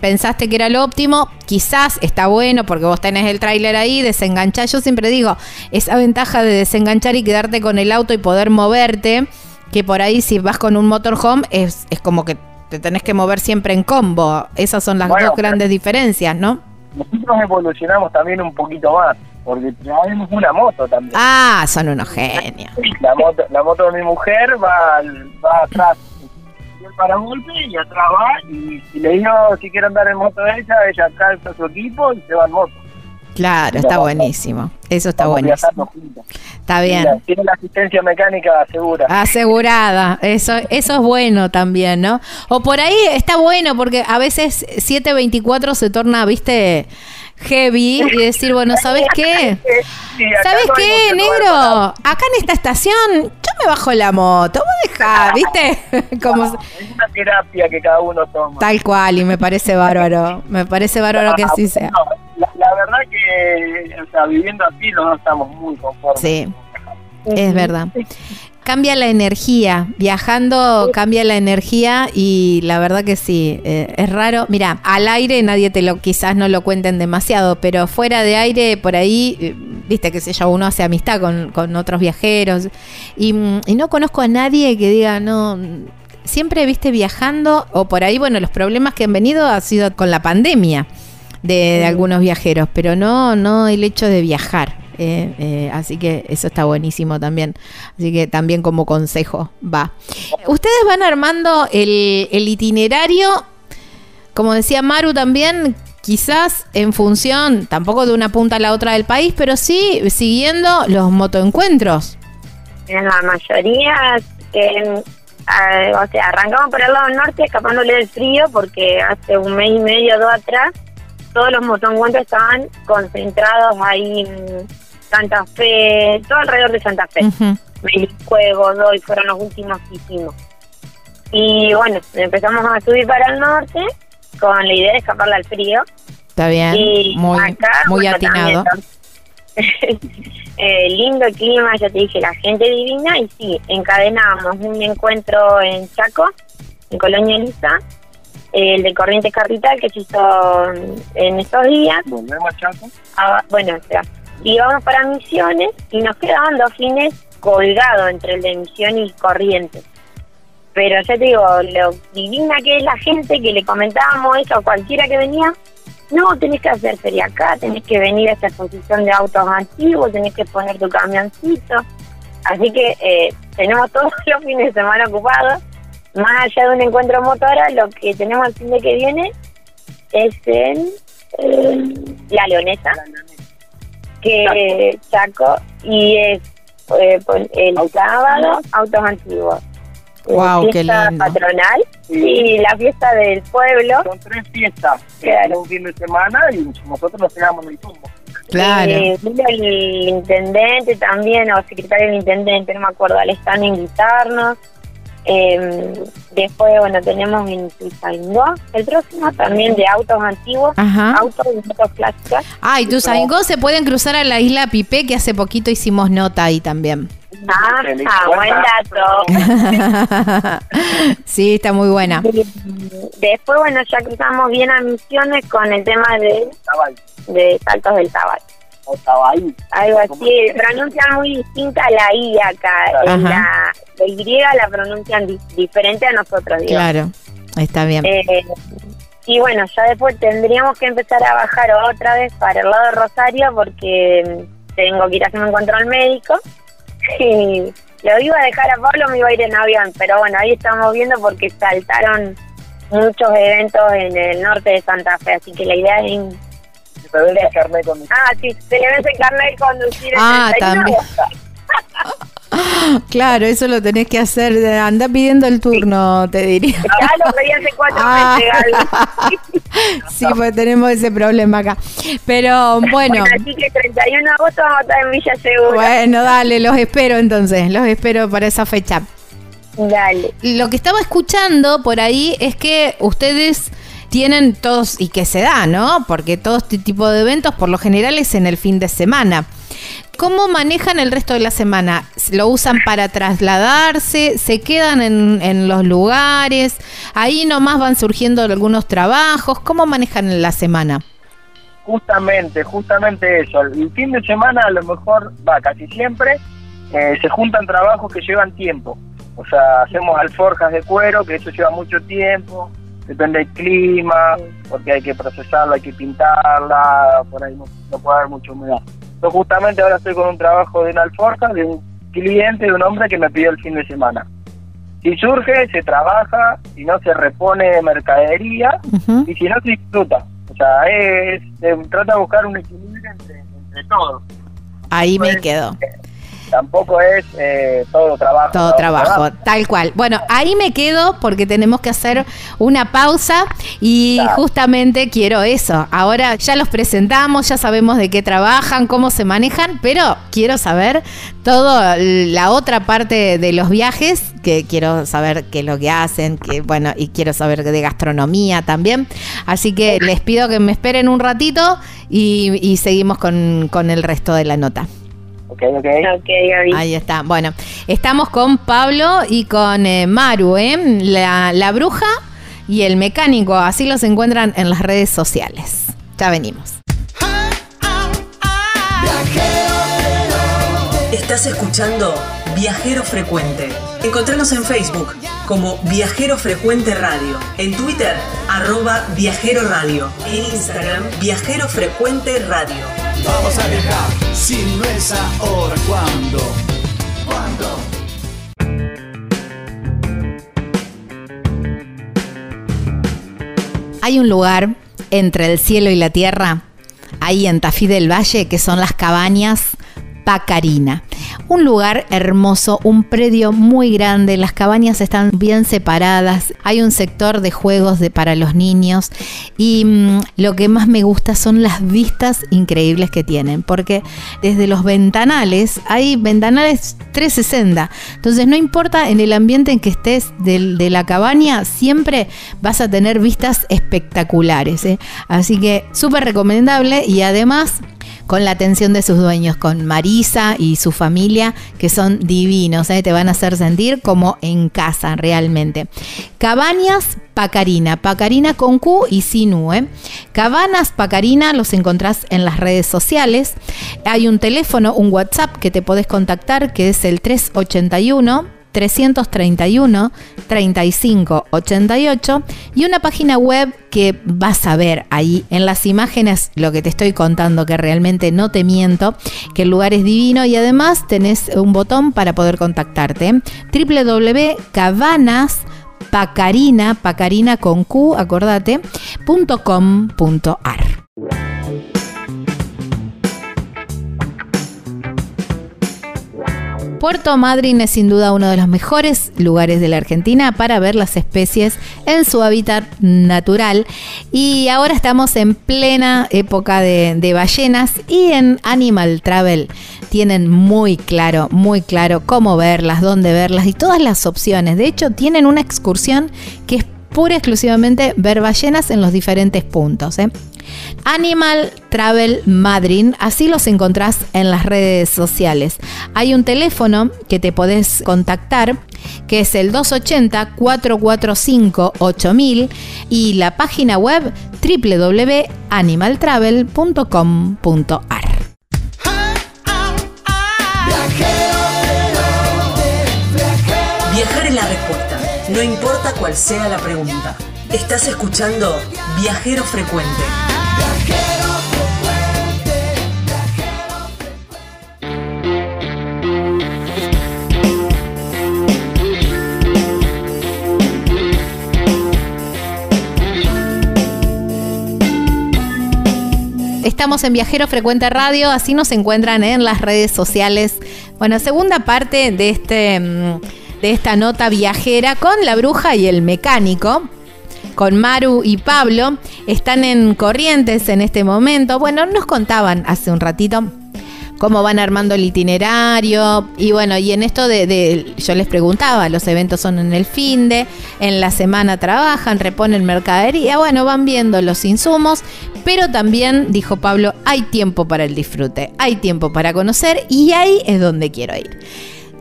pensaste que era lo óptimo, quizás está bueno porque vos tenés el tráiler ahí, desenganchar. Yo siempre digo, esa ventaja de desenganchar y quedarte con el auto y poder moverte, que por ahí si vas con un motorhome es, es como que te tenés que mover siempre en combo. Esas son las Bueno, dos grandes diferencias, ¿no? Nosotros evolucionamos también un poquito más, porque traemos una moto también. Ah, son unos genios. La moto, la moto de mi mujer va, va atrás del paragolpe y atrás va y, y le digo si quiere andar en moto de ella, ella calza su equipo y se va en moto. Claro, está buenísimo. Eso está Vamos buenísimo. juntos. Está bien. Mira, Tiene la asistencia mecánica segura. Asegurada, eso, eso es bueno también, ¿no? O por ahí está bueno porque a veces 724 se torna, viste, heavy y decir, bueno, ¿sabes qué? Sí, ¿Sabes no qué, negro? Acá en esta estación yo me bajo la moto, vos dejá, <laughs> ¿viste? Como Es una terapia que cada uno toma. tal cual y me parece bárbaro, me parece bárbaro que así sea. No, la, la verdad que, o sea, viviendo así, dos estamos muy conformes. Sí, es verdad. Cambia la energía, viajando cambia la energía y la verdad que sí, eh, es raro. Mira, al aire nadie te lo, quizás no lo cuenten demasiado, pero fuera de aire por ahí, eh, viste que sé yo, uno hace amistad con, con otros viajeros y, mm, y no conozco a nadie que diga, no, siempre viste viajando o por ahí, bueno, los problemas que han venido ha sido con la pandemia de, de algunos viajeros, pero no, no el hecho de viajar. Eh, eh, así que eso está buenísimo también. Así que también como consejo va. Ustedes van armando el, itinerario, como decía Maru también, quizás en función, tampoco de una punta a la otra del país, pero sí siguiendo los motoencuentros. En la mayoría, eh, o sea, arrancamos por el lado norte escapándole del frío porque hace un mes y medio, dos atrás, todos los motoencuentros estaban concentrados ahí Santa Fe, todo alrededor de Santa Fe. Ujú. Melicue, Godoy fueron los últimos que hicimos. Y bueno, empezamos a subir para el norte con la idea de escaparle al frío. Está bien, Y muy, acá, muy bueno, atinado. también, <laughs> eh, lindo el clima, ya te dije, la gente divina. Y sí, encadenamos un encuentro en Chaco, en Colonia Elisa, el de Corrientes Capital, que se hizo en estos días. Volvemos a Chaco. Ah, bueno, espera. Y vamos para Misiones y nos quedaban dos fines colgados entre el de Misiones y Corrientes. Pero ya te digo, lo divina que es la gente que le comentábamos eso a cualquiera que venía. No, tenés que hacer feria acá, tenés que venir a esta exposición de autos antiguos, tenés que poner tu camioncito. Así que eh, tenemos <laughs> todos los fines de semana ocupados. Más allá de un encuentro motora, lo que tenemos el fin de que viene es en eh, La Leonesa, que Chaco, y es eh, pues, el sábado autos antiguos. Guau, qué fiesta lindo. patronal y la fiesta del pueblo. Son tres fiestas Claro. un fin de semana y nosotros nos quedamos en el tumbo. Claro. Eh, el intendente también, o secretario del intendente, no me acuerdo, al a invitarnos. Eh, después, bueno, tenemos en Tuzaingó, el próximo también de autos antiguos, Ajá. autos y motos clásicas. Ah, y amigos se pueden cruzar a la isla Pipe, que hace poquito hicimos nota ahí también. Ah, ah, buen dato. <laughs> sí, está muy buena. Después, bueno, ya cruzamos bien a Misiones con el tema de, de saltos del tabaco. O Tabay. Algo así, pronuncian muy distinta la I acá. En Ajá. la, la Y la pronuncian di- diferente a nosotros, digo. Claro, está bien. Eh, y bueno, ya después tendríamos que empezar a bajar otra vez para el lado de Rosario porque mm, tengo que ir a hacer un encuentro al médico. <laughs> Y lo iba a dejar a Pablo, me iba a ir en avión, pero bueno, ahí estamos viendo porque saltaron muchos eventos en el norte de Santa Fe, así que la idea es... den el carnet con Ah, sí, se le vence el carnet de conducir Ah, 31 de también. <laughs> Claro, eso lo tenés que hacer. Anda pidiendo el turno, te diría. Ya lo pedí hace cuatro Ah. meses. <laughs> Sí, pues tenemos ese problema acá. Pero bueno, Bueno, así que 31 de agosto vamos a estar en Villa Segura. bueno, dale, los espero entonces, los espero para esa fecha. Dale. Lo que estaba escuchando por ahí es que ustedes tienen todos, y que se da, ¿no? Porque todo este tipo de eventos por lo general es en el fin de semana. ¿Cómo manejan el resto de la semana? ¿Lo usan para trasladarse? ¿Se quedan en, en los lugares? Ahí nomás van surgiendo algunos trabajos. ¿Cómo manejan la semana? Justamente, justamente eso. El fin de semana a lo mejor, va, casi siempre, eh, se juntan trabajos que llevan tiempo. O sea, hacemos alforjas de cuero, que eso lleva mucho tiempo, depende del clima, porque hay que procesarla, hay que pintarla, por ahí no, no puede haber mucha humedad. Yo justamente ahora estoy con un trabajo de una alforja de un cliente, de un hombre que me pidió el fin de semana. Si surge, se trabaja, si no se repone mercadería y si no se disfruta. O sea, es, se trata de buscar un equilibrio entre, entre todo. Ahí me Pues, quedo. Tampoco es eh, todo trabajo. Todo trabajo, tal cual. Bueno, ahí me quedo porque tenemos que hacer una pausa y Claro. justamente quiero eso. Ahora ya los presentamos, ya sabemos de qué trabajan, cómo se manejan, pero quiero saber toda la otra parte de los viajes, que quiero saber qué es lo que hacen, que bueno, y quiero saber de gastronomía también. Así que les pido que me esperen un ratito y, y seguimos con, con el resto de la nota. Ok, ok. Ok, Gaby. Ahí está. Bueno, estamos con Pablo y con eh, Maru, ¿eh? La, la bruja y el mecánico. Así los encuentran en las redes sociales. Ya venimos. Estás escuchando Viajero Frecuente. Encontranos en Facebook como Viajero Frecuente Radio, en Twitter arroba Viajero Radio, en Instagram Viajero Frecuente Radio. Vamos a viajar, si no es ahora, ¿cuándo? ¿Cuándo? Hay un lugar entre el cielo y la tierra, ahí en Tafí del Valle, que son las cabañas Pacarina. Un lugar hermoso, un predio muy grande, las cabañas están bien separadas, hay un sector de juegos de, para los niños y mm, lo que más me gusta son las vistas increíbles que tienen, porque desde los ventanales, hay ventanales 360, entonces no importa en el ambiente en que estés de, la cabaña, siempre vas a tener vistas espectaculares. ¿eh? Así que súper recomendable y además con la atención de sus dueños, con Marisa y su familia, que son divinos, ¿eh? te van a hacer sentir como en casa realmente. Cabañas Pacarina, Pacarina con Q y sin U. ¿eh? Cabanas Pacarina los encontrás en las redes sociales. Hay un teléfono, un WhatsApp que te podés contactar, que es el 381. 331 35 88 y una página web que vas a ver ahí en las imágenes lo que te estoy contando que realmente no te miento que el lugar es divino y además tenés un botón para poder contactarte www.cabanas pacarina con q. Puerto Madryn es sin duda uno de los mejores lugares de la Argentina para ver las especies en su hábitat natural y ahora estamos en plena época de, ballenas y en Animal Travel tienen muy claro, muy claro cómo verlas, dónde verlas y todas las opciones. De hecho, tienen una excursión que es pura y exclusivamente ver ballenas en los diferentes puntos. ¿eh? Animal Travel Madrid, así los encontrás en las redes sociales. Hay un teléfono que te podés contactar que es el 280-445-8000 y la página web www.animaltravel.com.ar. no importa cuál sea la pregunta. Estás escuchando Viajero Frecuente. Estamos en Viajero Frecuente Radio, así nos encuentran en las redes sociales Bueno, segunda parte de este mm, de esta nota viajera con la bruja y el mecánico. Con Maru y Pablo. Están en Corrientes en este momento. Bueno, nos contaban hace un ratito cómo van armando el itinerario. Y bueno, y en esto de, yo les preguntaba, los eventos son en el fin de, en la semana trabajan, reponen mercadería, bueno, van viendo los insumos, pero también, dijo Pablo, hay tiempo para el disfrute, hay tiempo para conocer y ahí es donde quiero ir.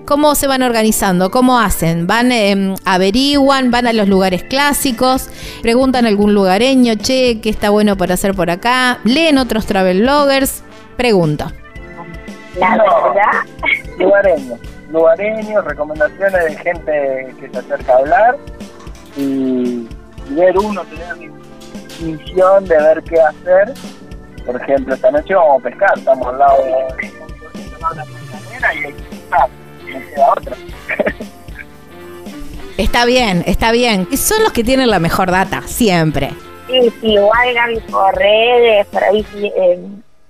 ¿Cómo se van organizando? ¿Cómo hacen? ¿Van, em, averiguan, van a los lugares clásicos, preguntan algún lugareño, che, ¿qué está bueno para hacer por acá? ¿Leen otros travel bloggers? Pregunto. La. Lugareños, lugareños, recomendaciones de gente que se acerca a hablar y, ver uno, tener misión de ver qué hacer. Por ejemplo, esta noche vamos a pescar, estamos al lado de pescadera y hay otra. Está bien, está bien. Son los que tienen la mejor data, siempre. Sí, sí, igual Gaby por redes, por ahí eh,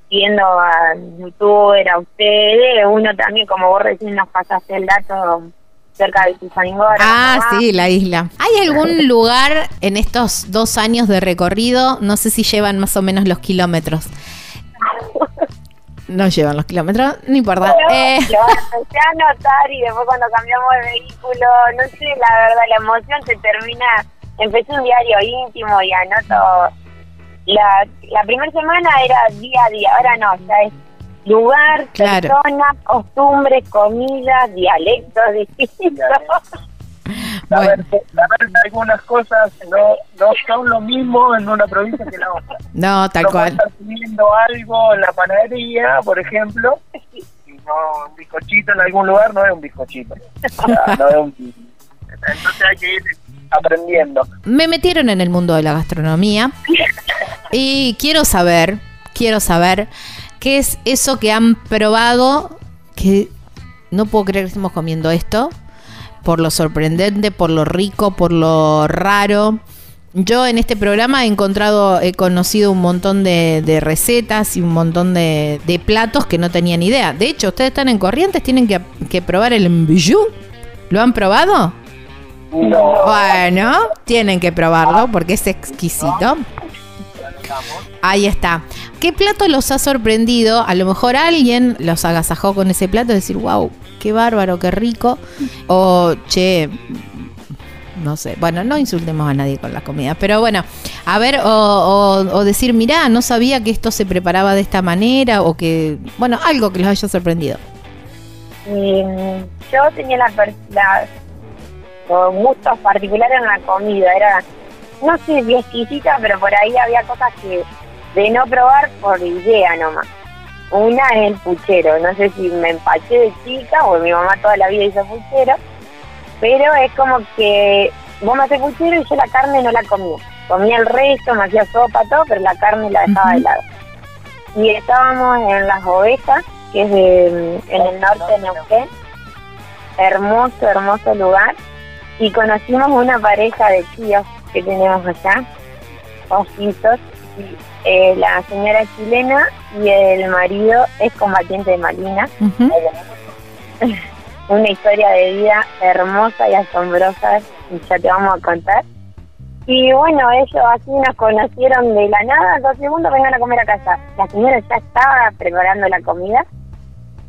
viendo a youtuber, a ustedes, uno también, como vos recién nos pasaste el dato cerca de Tizaningora. Ah, sí, la isla. ¿Hay algún <laughs> lugar en estos dos años de recorrido? No sé si llevan más o menos los kilómetros. <laughs> No llevan los kilómetros, no importa. eh. Lo empecé a notar y después cuando cambiamos de vehículo, no sé, la verdad, la emoción se termina. Empecé un diario íntimo y anoto la, la primera semana era día a día, ahora no, ya es lugar, personas, costumbres, comidas, dialectos distintos. A ver, algunas cosas no, no son lo mismo en una provincia que en la otra. No, tal cual. Estás comiendo algo en la panadería, por ejemplo, y no un bizcochito en algún lugar no es un bizcochito. no es un, entonces hay que ir aprendiendo. Me metieron en el mundo de la gastronomía y quiero saber, quiero saber qué es eso que han probado que no puedo creer que estemos comiendo esto por lo sorprendente, por lo rico, por lo raro. Yo en este programa he encontrado, he conocido un montón de, recetas y un montón de, platos que no tenía ni idea. De hecho, ustedes están en Corrientes, tienen que, que probar el mbijú. ¿Lo han probado? Bueno, tienen que probarlo porque es exquisito. Ahí está. ¿Qué plato los ha sorprendido? A lo mejor alguien los agasajó con ese plato y decir, wow, qué bárbaro, qué rico. O, che, no sé. Bueno, no insultemos a nadie con la comida. Pero bueno, a ver, o, decir, mirá, no sabía que esto se preparaba de esta manera. O que, bueno, algo que los haya sorprendido. Mm, yo tenía la, la gustos particulares en la comida. Era, no sé si exquisita, pero por ahí había cosas que de no probar por idea nomás. Una es el puchero. No sé si me empaché de chica o mi mamá toda la vida hizo puchero. Pero es como que vos me haces puchero y yo la carne no la comía. Comía el resto, me hacía sopa, todo, pero la carne la dejaba de lado. Y estábamos en Las Ovejas, que es en el norte de Neuquén. Hermoso, hermoso lugar y conocimos una pareja de tíos que tenemos allá, ojitos, y, eh, la señora chilena y el marido es combatiente de Malina. <laughs> una historia de vida hermosa y asombrosa, y ya te vamos a contar. Y bueno, ellos así nos conocieron de la nada, dos segundos, vengan a comer a casa. La señora ya estaba preparando la comida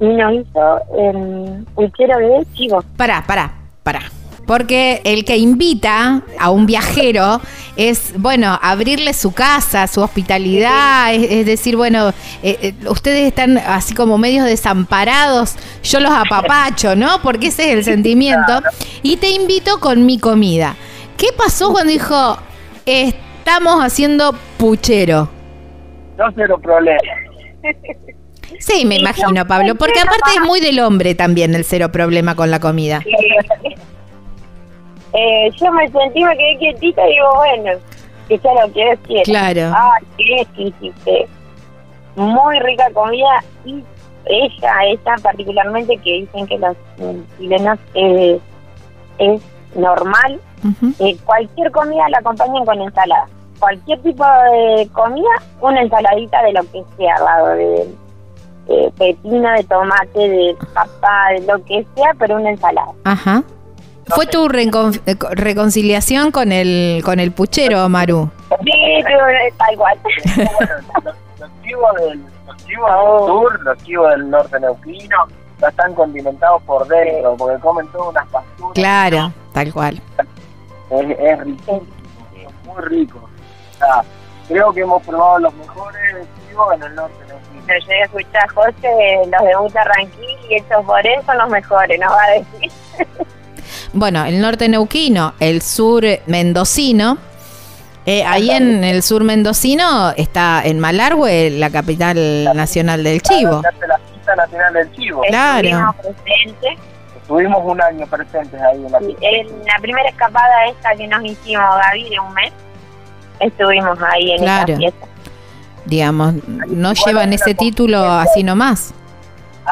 y nos hizo el puchero de chivo. Pará, pará, pará. Porque el que invita a un viajero es, bueno, abrirle su casa, su hospitalidad, es, decir, bueno, eh, eh, ustedes están así como medios desamparados, yo los apapacho, ¿no? Porque ese es el sentimiento. Y te invito con mi comida. ¿Qué pasó cuando dijo, estamos haciendo puchero? No cero problema. Sí, me imagino, Pablo, porque aparte es muy del hombre también el cero problema con la comida. Eh, yo me sentí, me quedé quietita y digo, bueno, que ya lo que es Claro. Ah, sí, sí, Muy rica comida y ella, ella particularmente, que dicen que los chilenos eh, es normal, eh, cualquier comida la acompañan con ensalada. Cualquier tipo de comida, una ensaladita de lo que sea lado de de pepino, de tomate, de papa, de lo que sea, pero una ensalada. Ajá. ¿Fue tu recon- eh, co- reconciliación con el con el puchero, Maru? Sí, pero está igual. los, los chivos del, los chivos del sur, los chivos del norte neuquino, ya están condimentados por dentro, porque comen todas unas pasturas. Claro, tal cual. Es, es riquísimo, es muy rico. O sea, creo que hemos probado los mejores chivos en el norte neuquino. Pero yo escuché a José, los de Buta Ranquil y estos por él son los mejores, nos va a decir. Bueno, el norte neuquino, el sur mendocino. Eh, ahí en el sur mendocino está en Malargüe, la capital nacional del chivo. La fiesta nacional del chivo. Claro. Estuvimos presentes. Estuvimos un año presentes ahí en la Y En la primera escapada esta que nos hicimos, Gaby, de un mes, estuvimos ahí en Claro. esa fiesta. Digamos, no llevan ese título así nomás.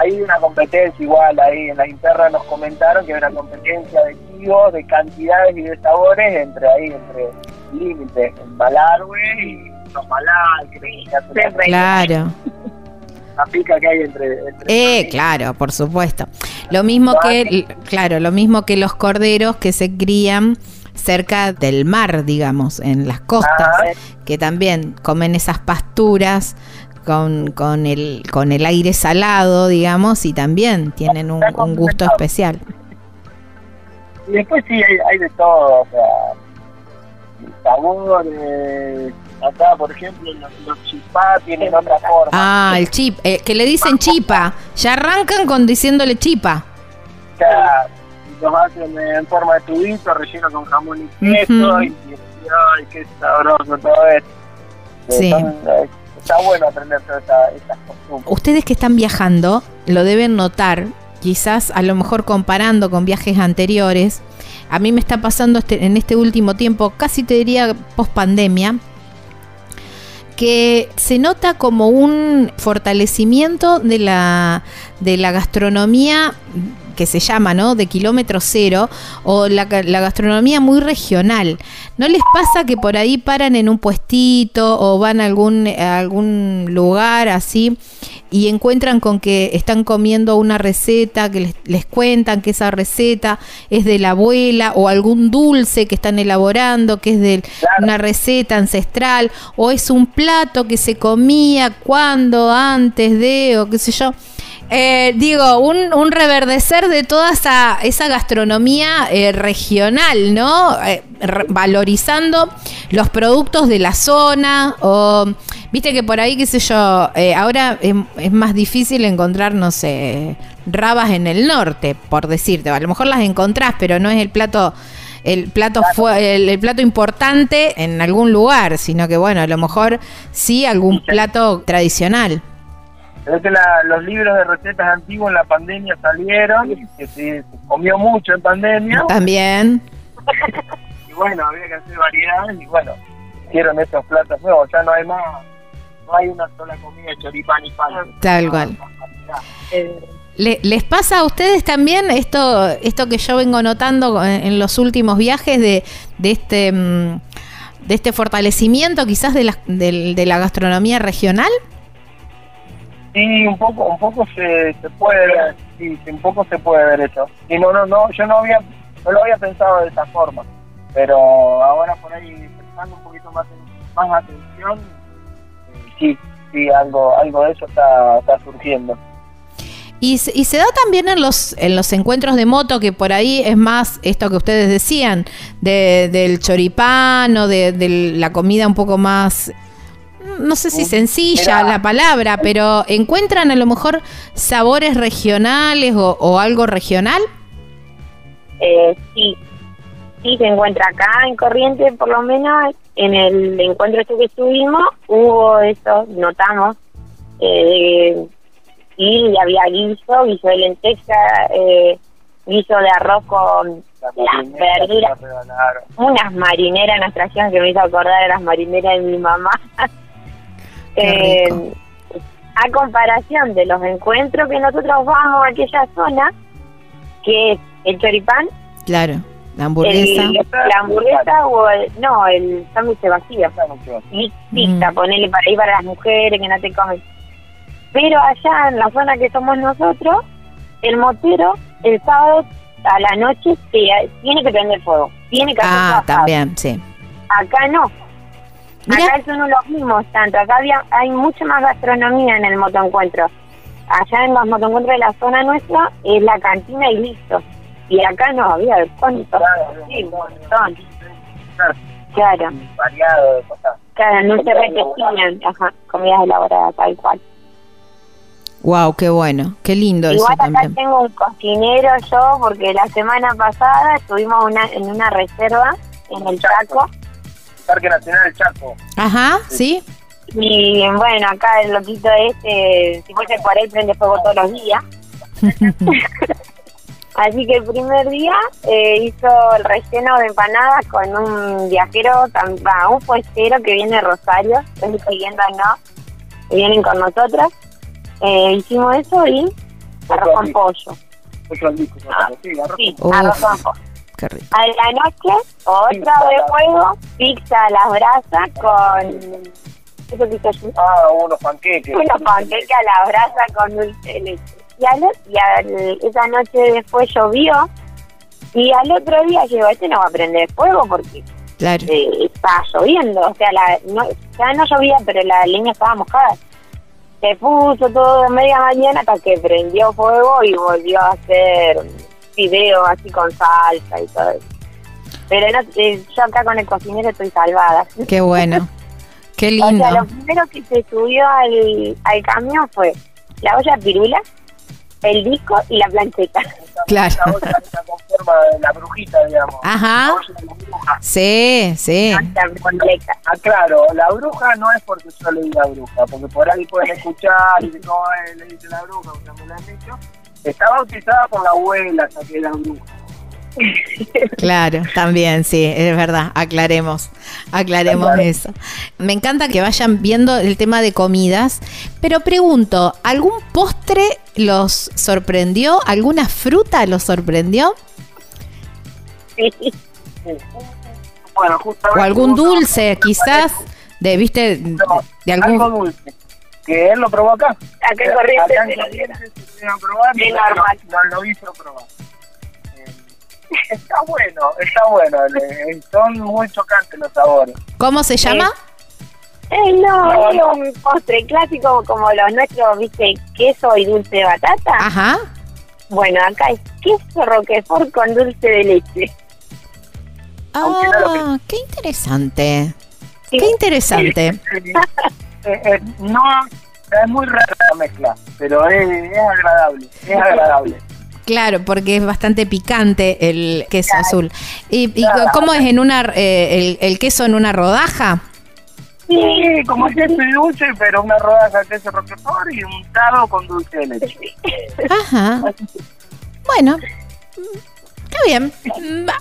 Hay una competencia igual ahí en las internas nos comentaron que hay una competencia de chivos, de cantidades y de sabores entre ahí, entre límites, en Malargüe y los la- Claro. la pica que hay entre, entre Eh, claro, por supuesto. Lo mismo que, claro, lo mismo que los corderos que se crían cerca del mar, digamos, en las costas, que también comen esas pasturas con, con, el, con el aire salado, digamos, y también tienen un, un gusto especial. Y después sí, hay, hay de todo, o sea, sabores. Acá, por ejemplo, los, los chipá tienen otra forma. Ah, el chip, eh, que le dicen chipa, ya arrancan con diciéndole chipa. O sea, los hacen en forma de tubito, relleno con jamón y queso, y, y ay, qué sabroso todo esto. Eh, Sí. son- eh, está bueno aprender todas esta- estas costumbres. Ustedes que están viajando lo deben notar, quizás a lo mejor comparando con viajes anteriores. A mí me está pasando este- en este último tiempo, casi te diría post pandemia, que se nota como un fortalecimiento de la, de la gastronomía que se llama, ¿no? De kilómetro cero, o la, la gastronomía muy regional. ¿No les pasa que por ahí paran en un puestito o van a algún, a algún lugar así y encuentran con que están comiendo una receta, que les, les cuentan que esa receta es de la abuela o algún dulce que están elaborando, que es de una receta ancestral, o es un plato que se comía cuando, antes de, o qué sé yo. Eh, digo, un, un reverdecer de toda esa, esa gastronomía eh, regional, ¿no? Eh, valorizando los productos de la zona, o viste que por ahí, qué sé yo, eh, ahora es, es más difícil encontrar, no sé, rabas en el norte, por decirte, a lo mejor las encontrás, pero no es el plato el plato fue el, el plato importante en algún lugar, sino que bueno, a lo mejor sí algún plato tradicional. Creo que la- los libros de recetas antiguos en la pandemia salieron, que se, se comió mucho en pandemia, También. y bueno, había que hacer variedades, y bueno, hicieron estos platos nuevos, ya no hay más, no hay una sola comida choripán y pan. Tal cual. Eh, Le- ¿Les pasa a ustedes también esto, esto que yo vengo notando en, en los últimos viajes de, de este mm, de este fortalecimiento quizás de la, del- de la gastronomía regional? Sí, un poco, un poco se, puede ver, sí, un poco se puede ver eso. Y no, no, no, yo no había, no lo había pensado de esa forma, pero ahora por ahí prestando un poquito más, más atención, sí, sí, algo, algo de eso está, está surgiendo. Y, y se da también en los, en los encuentros de moto, que por ahí es más esto que ustedes decían, de, del choripán o de la comida un poco más, no sé si sencilla la palabra, pero ¿encuentran a lo mejor sabores regionales o, o algo regional? eh, sí, sí se encuentra acá en Corrientes, por lo menos en el encuentro este que estuvimos, hubo eso, notamos, eh, y había guiso, guiso de lenteja, eh, guiso de arroz con Las verduras, unas marineras nos trajeron que me hizo acordar a las marineras de mi mamá. <laughs> Eh, a comparación de los encuentros que nosotros vamos a aquella zona, que es el choripán, Claro, la hamburguesa. el- la hamburguesa o el, no, el sándwich. Está mucho. Y pizza, Mm. ponele para ir para las mujeres que no te comen. Pero allá en la zona que somos nosotros, el motero el sábado a la noche tiene que prender fuego, tiene que hacer Ah, su asado. también, sí. Acá no. Mirá. Acá son los mismos tanto. Acá había, hay mucha más gastronomía en el motoencuentro. Allá en los motoencuentros de la zona nuestra es la cantina y listo. Y acá no había cuánto. Sí, un montón. Claro, variado de cosas. claro, no se repetían ajá, comidas elaboradas tal cual. Wow, qué bueno, qué lindo eso Igual acá también. tengo un cocinero yo porque la semana pasada estuvimos una, en una reserva en el Chaco Parque Nacional del Chaco. Ajá, sí. y bueno, acá el loquito este, si fuese por él prende fuego todos los días. <laughs> Así que el primer día eh, hizo el relleno de empanadas con un viajero, va, un puestero que viene de Rosario, estoy siguiéndonos, que vienen con nosotros. Eh, hicimos eso y arroz con pollo. Ah, sí, arroz Sí, con pollo. Qué rico. A la noche, otra de fuego, pizza a las brasas con... Eso que yo. Ah, unos panqueques. Unos panqueques a la brasa con dulce de leche. Y, al, y al- esa noche después llovió. Y al otro día llegó, este no va a prender fuego porque Claro. eh, estaba lloviendo. O sea, la, no, ya no llovía, pero la leña estaba mojada. Se puso todo de media mañana hasta que prendió fuego y volvió a hacer videos así con salsa y todo eso. Pero no, eh, yo acá con el cocinero estoy salvada. Qué bueno. <laughs> Qué O lindo. sea, lo primero que se subió al, al camión fue la olla pirula, el disco y la plancheta. <laughs> Claro. La olla esa con forma de la brujita, digamos. Ajá. La olla de la bruja. Sí, sí. La completa. Ah, claro, la bruja no es porque yo le diga bruja, porque por ahí pueden escuchar y decir, no, eh, le dice la bruja, o sea, me lo han dicho. Está bautizada por la abuela, que era bruja. Claro, también, sí, es verdad. Aclaremos, aclaremos eso. Me encanta que vayan viendo el tema de comidas, pero pregunto, ¿algún postre los sorprendió? ¿Alguna fruta los sorprendió? Sí. Bueno, justamente. ¿O algún dulce, quizás? De, ¿viste? De, No, de algo algún... dulce. Que él lo probó acá. Acá en Corrientes Acá en se lo probar y no- lo hizo probar. Eh, <laughs> Está bueno, está bueno. le- Son muy chocantes los sabores. ¿Cómo se llama? Eh, no, es un postre clásico como los nuestros, viste, queso y dulce de batata. Ajá. Bueno, acá es queso roquefort con dulce de leche. No Ah, qué interesante. Sí. Qué interesante. Eh, eh, no, es muy rara la mezcla, pero es, es agradable, es agradable. Claro, porque es bastante picante el queso azul. ¿Y, y Claro. cómo es en una eh, el, el queso en una rodaja? Sí, como queso y dulce, pero una rodaja de queso roquefort y un tarro con dulce de leche. Ajá. Bueno, está bien.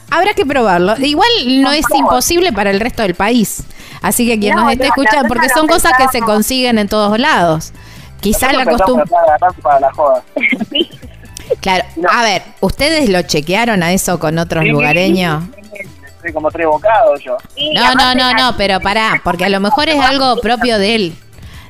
Habrá que probarlo. Igual no es imposible para el resto del país. Así que quien No, nos esté no, escuchando, porque son cosas que se consiguen en todos lados. Quizás la costumbre. <laughs> Claro. A ver, ¿ustedes lo chequearon a eso con otros Sí, lugareños? Soy como tres bocados yo. Sí, No, no, no, no, pero pará, porque a lo mejor es algo propio de él.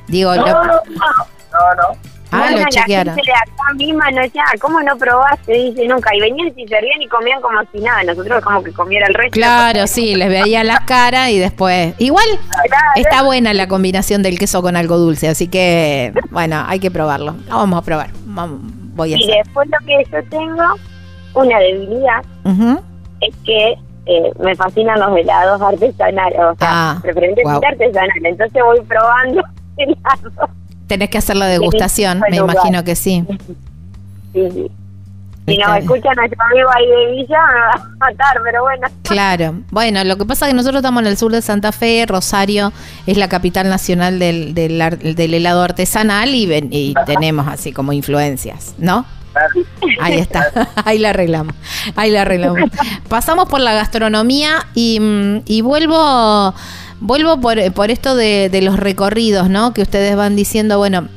Digo, No, lo- no, no, no. Ah, Bueno, lo la chequearon. gente de acá misma no decía, ¿cómo no probaste? Dice nunca. Y venían y servían y comían como si nada. Nosotros como que comiera el resto. Claro, sí, les veía las caras y después. Igual Claro. está buena la combinación del queso con algo dulce, así que bueno, hay que probarlo. Lo vamos a probar. Vamos, voy a Y hacer. después lo que yo tengo, una debilidad, Ujú. es que eh, me fascinan los helados artesanales. O sea, Ah, preferentemente guau. artesanales. Entonces voy probando <laughs> helados. Tenés que hacer la degustación, me imagino que sí. Sí, sí. Si nos escucha nuestro amigo ahí de Villa, <laughs> me va a matar, pero bueno. Claro, bueno, lo que pasa es que nosotros estamos en el sur de Santa Fe, Rosario es la capital nacional del, del, del helado artesanal y, ven- y tenemos así como influencias, ¿no? <laughs> Ahí está, <laughs> ahí la arreglamos, ahí la arreglamos. Pasamos por la gastronomía y, mm, y vuelvo, vuelvo por, por esto de, de los recorridos, ¿no? Que ustedes van diciendo, bueno,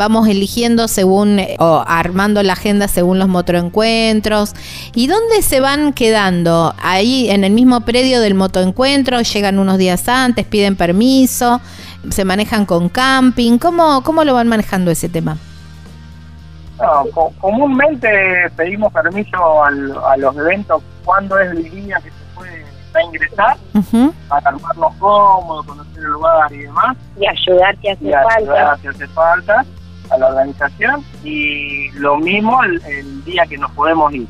vamos eligiendo según eh, o armando la agenda según los motoencuentros. ¿Y dónde se van quedando? Ahí en el mismo predio del motoencuentro, llegan unos días antes, piden permiso. ¿Se manejan con camping? ¿Cómo, cómo lo van manejando ese tema? Comúnmente pedimos permiso al, a los eventos cuando es el día que puede ingresar para armarnos cómodos, conocer el lugar y demás. Y ayudar si hace falta. Ayudar si hace falta a la organización y lo mismo el, día que nos podemos ir.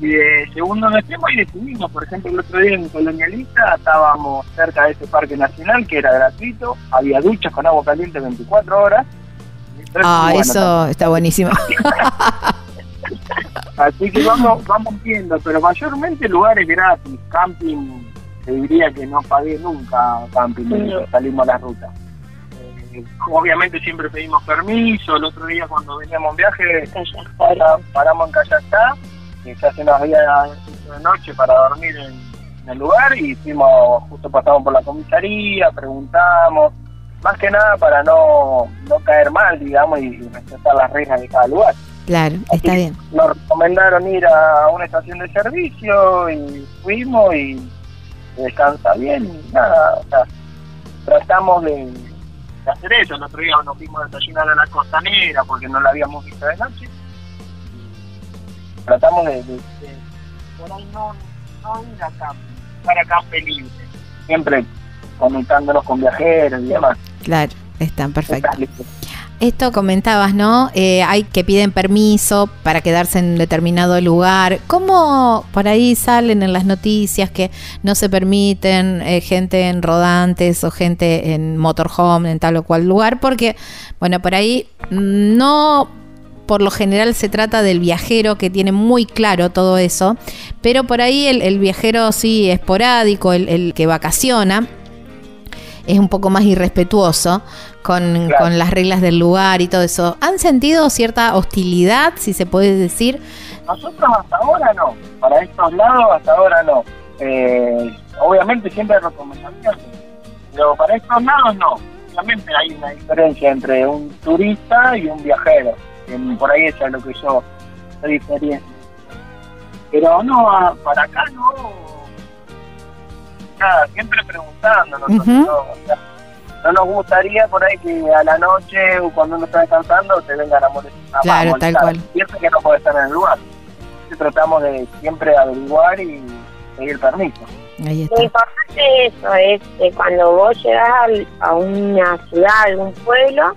Y de segundo nos y decidimos, por ejemplo, el otro día en Colonialista estábamos cerca de ese parque nacional que era gratuito, había duchas con agua caliente 24 horas. Ah, eso está buenísimo. <laughs> Así que vamos, vamos viendo, pero mayormente lugares gratis, camping, te diría que no pagué nunca camping, salimos a la ruta. Eh, obviamente siempre pedimos permiso, el otro día cuando veníamos en viaje paramos en Callastá, que ya se nos había de noche para dormir en, el lugar y fuimos, justo pasamos por la comisaría, preguntamos, más que nada para no, no caer mal, digamos, y respetar las reglas de cada lugar. Claro, está bien. Nos recomendaron ir a una estación de servicio y fuimos y descansa bien y nada, o sea, tratamos de, hacer eso. El otro día nos fuimos a desayunar a la costanera porque no la habíamos visto de noche. Tratamos de, por ahí no, no ir a campo, para campo libre, siempre conectándonos con viajeros y demás. Claro, están perfectos. Esto comentabas, ¿no? Eh, hay que piden permiso para quedarse en determinado lugar. ¿Cómo por ahí salen en las noticias que no se permiten eh, gente en rodantes o gente en motorhome en tal o cual lugar? Porque, bueno, por ahí no por lo general se trata del viajero que tiene muy claro todo eso, pero por ahí el, viajero sí esporádico, el que vacaciona, es un poco más irrespetuoso con, las reglas del lugar y todo eso. ¿Han sentido cierta hostilidad, si se puede decir? Nosotros hasta ahora no, para estos lados hasta ahora no. Eh, obviamente siempre hay recomendaciones, pero para estos lados no. Obviamente hay una diferencia entre un turista y un viajero. Por ahí eso es lo que yo diferencia. Pero no, para acá no nada, siempre preguntando no, nos gustaría por ahí que a la noche o cuando uno está descansando te vengan a molestar. Claro, tal cual. Piensa que no puede estar en el lugar. tratamos de siempre averiguar y pedir permiso. Ahí está. Lo importante eso es que cuando vos llegás a una ciudad, a algún pueblo,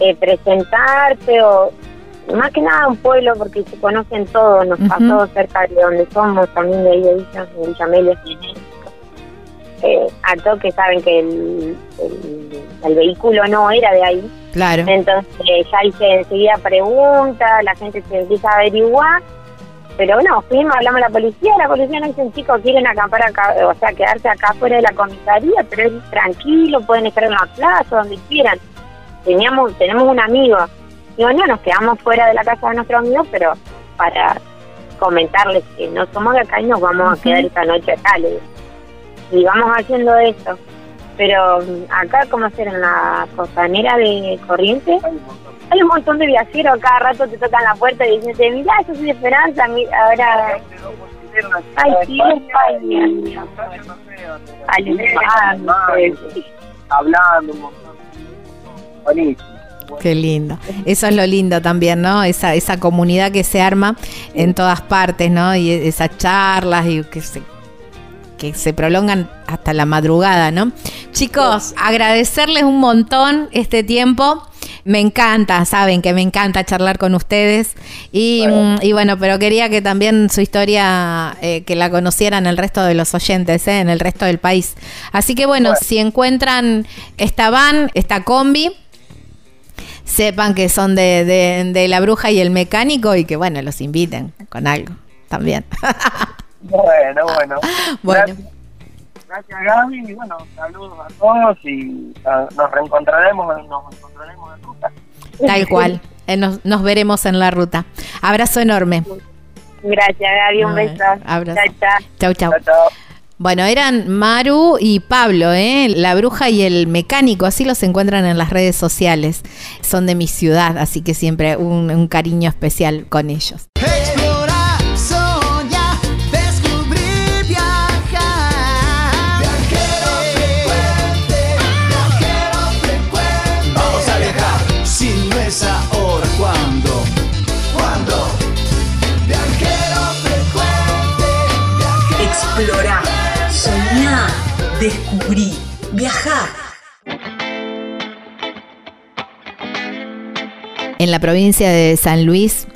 eh, presentarte o más que nada un pueblo porque se conocen todos, nos pasó cerca de donde somos, también de ahí de Villa, en Villamelia eh, a toque saben que el, el, vehículo no era de ahí. Claro. Entonces ya hice enseguida pregunta, la gente se empieza a averiguar. Pero no, fuimos, hablamos a la policía, la policía nos dice, chicos, quieren acampar acá, o sea, quedarse acá fuera de la comisaría, pero es tranquilo, pueden estar en la plaza, donde quieran. Teníamos, tenemos un amigo. Digo, no, nos quedamos fuera de la casa de nuestro amigo, pero para comentarles que no somos de acá y nos vamos a quedar esta noche acá, le y vamos haciendo eso. Pero mm, acá, como hacer en la costanera de Corrientes, hay un montón de viajeros, cada rato te tocan la puerta y dicen, mira, yo soy de Esperanza, ahora... Ay, sí, hablando un montón. Buenísimo. Qué lindo. Eso es lo lindo también, ¿no? Esa, esa comunidad que se arma en todas partes, ¿no? Y esas charlas y que se que se prolongan hasta la madrugada, ¿no? Chicos, agradecerles un montón este tiempo. Me encanta, saben que me encanta charlar con ustedes. Y bueno, pero quería que también su historia, eh, que la conocieran el resto de los oyentes, eh, en el resto del país. Así que bueno, si encuentran esta van, esta combi, sepan que son de, de la bruja y el mecánico y que bueno, los inviten con algo también. <laughs> Bueno, bueno. Gracias, gracias Gaby y bueno, saludos a todos y nos reencontraremos, nos encontraremos en ruta. Tal <laughs> cual, eh, nos, nos veremos en la ruta. Abrazo enorme. Gracias Gaby, un beso. Abrazo. Chao, chao. Bueno, eran Maru y Pablo, ¿eh? la bruja y el mecánico, así los encuentran en las redes sociales. Son de mi ciudad, así que siempre un, un cariño especial con ellos. Descubrí, viajá. En la provincia de San Luis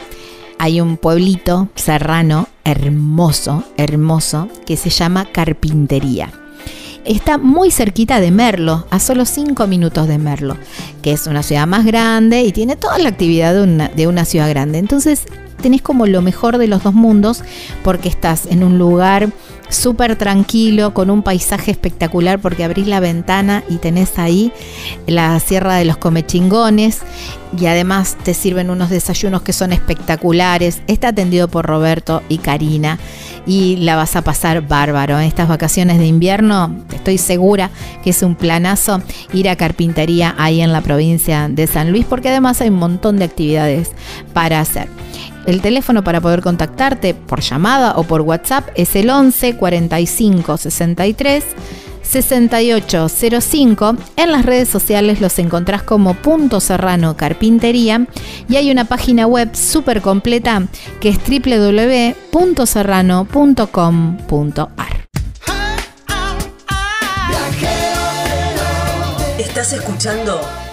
hay un pueblito serrano hermoso, hermoso, que se llama Carpintería. Está muy cerquita de Merlo, a solo 5 minutos de Merlo, que es una ciudad más grande y tiene toda la actividad de una, de una ciudad grande. Entonces tenés como lo mejor de los dos mundos porque estás en un lugar súper tranquilo, con un paisaje espectacular porque abrís la ventana y tenés ahí la Sierra de los Comechingones y además te sirven unos desayunos que son espectaculares. Está atendido por Roberto y Karina y la vas a pasar bárbaro. En estas vacaciones de invierno estoy segura que es un planazo ir a carpintería ahí en la provincia de San Luis porque además hay un montón de actividades para hacer. El teléfono para poder contactarte por llamada o por WhatsApp es el 11 45 63 6805. En las redes sociales los encontrás como Punto Serrano Carpintería y hay una página web súper completa que es www.serrano.com.ar. Estás escuchando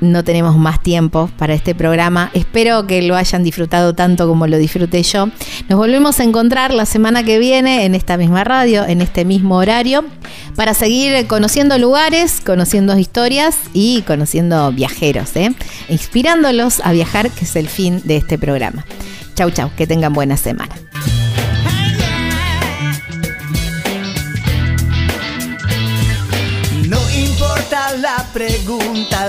no tenemos más tiempo para este programa. Espero que lo hayan disfrutado tanto como lo disfruté yo. Nos volvemos a encontrar la semana que viene en esta misma radio, en este mismo horario, para seguir conociendo lugares, conociendo historias y conociendo viajeros, ¿eh? inspirándolos a viajar, que es el fin de este programa. Chau, chau, que tengan buena semana. No importa la pregunta,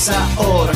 si no es ahora,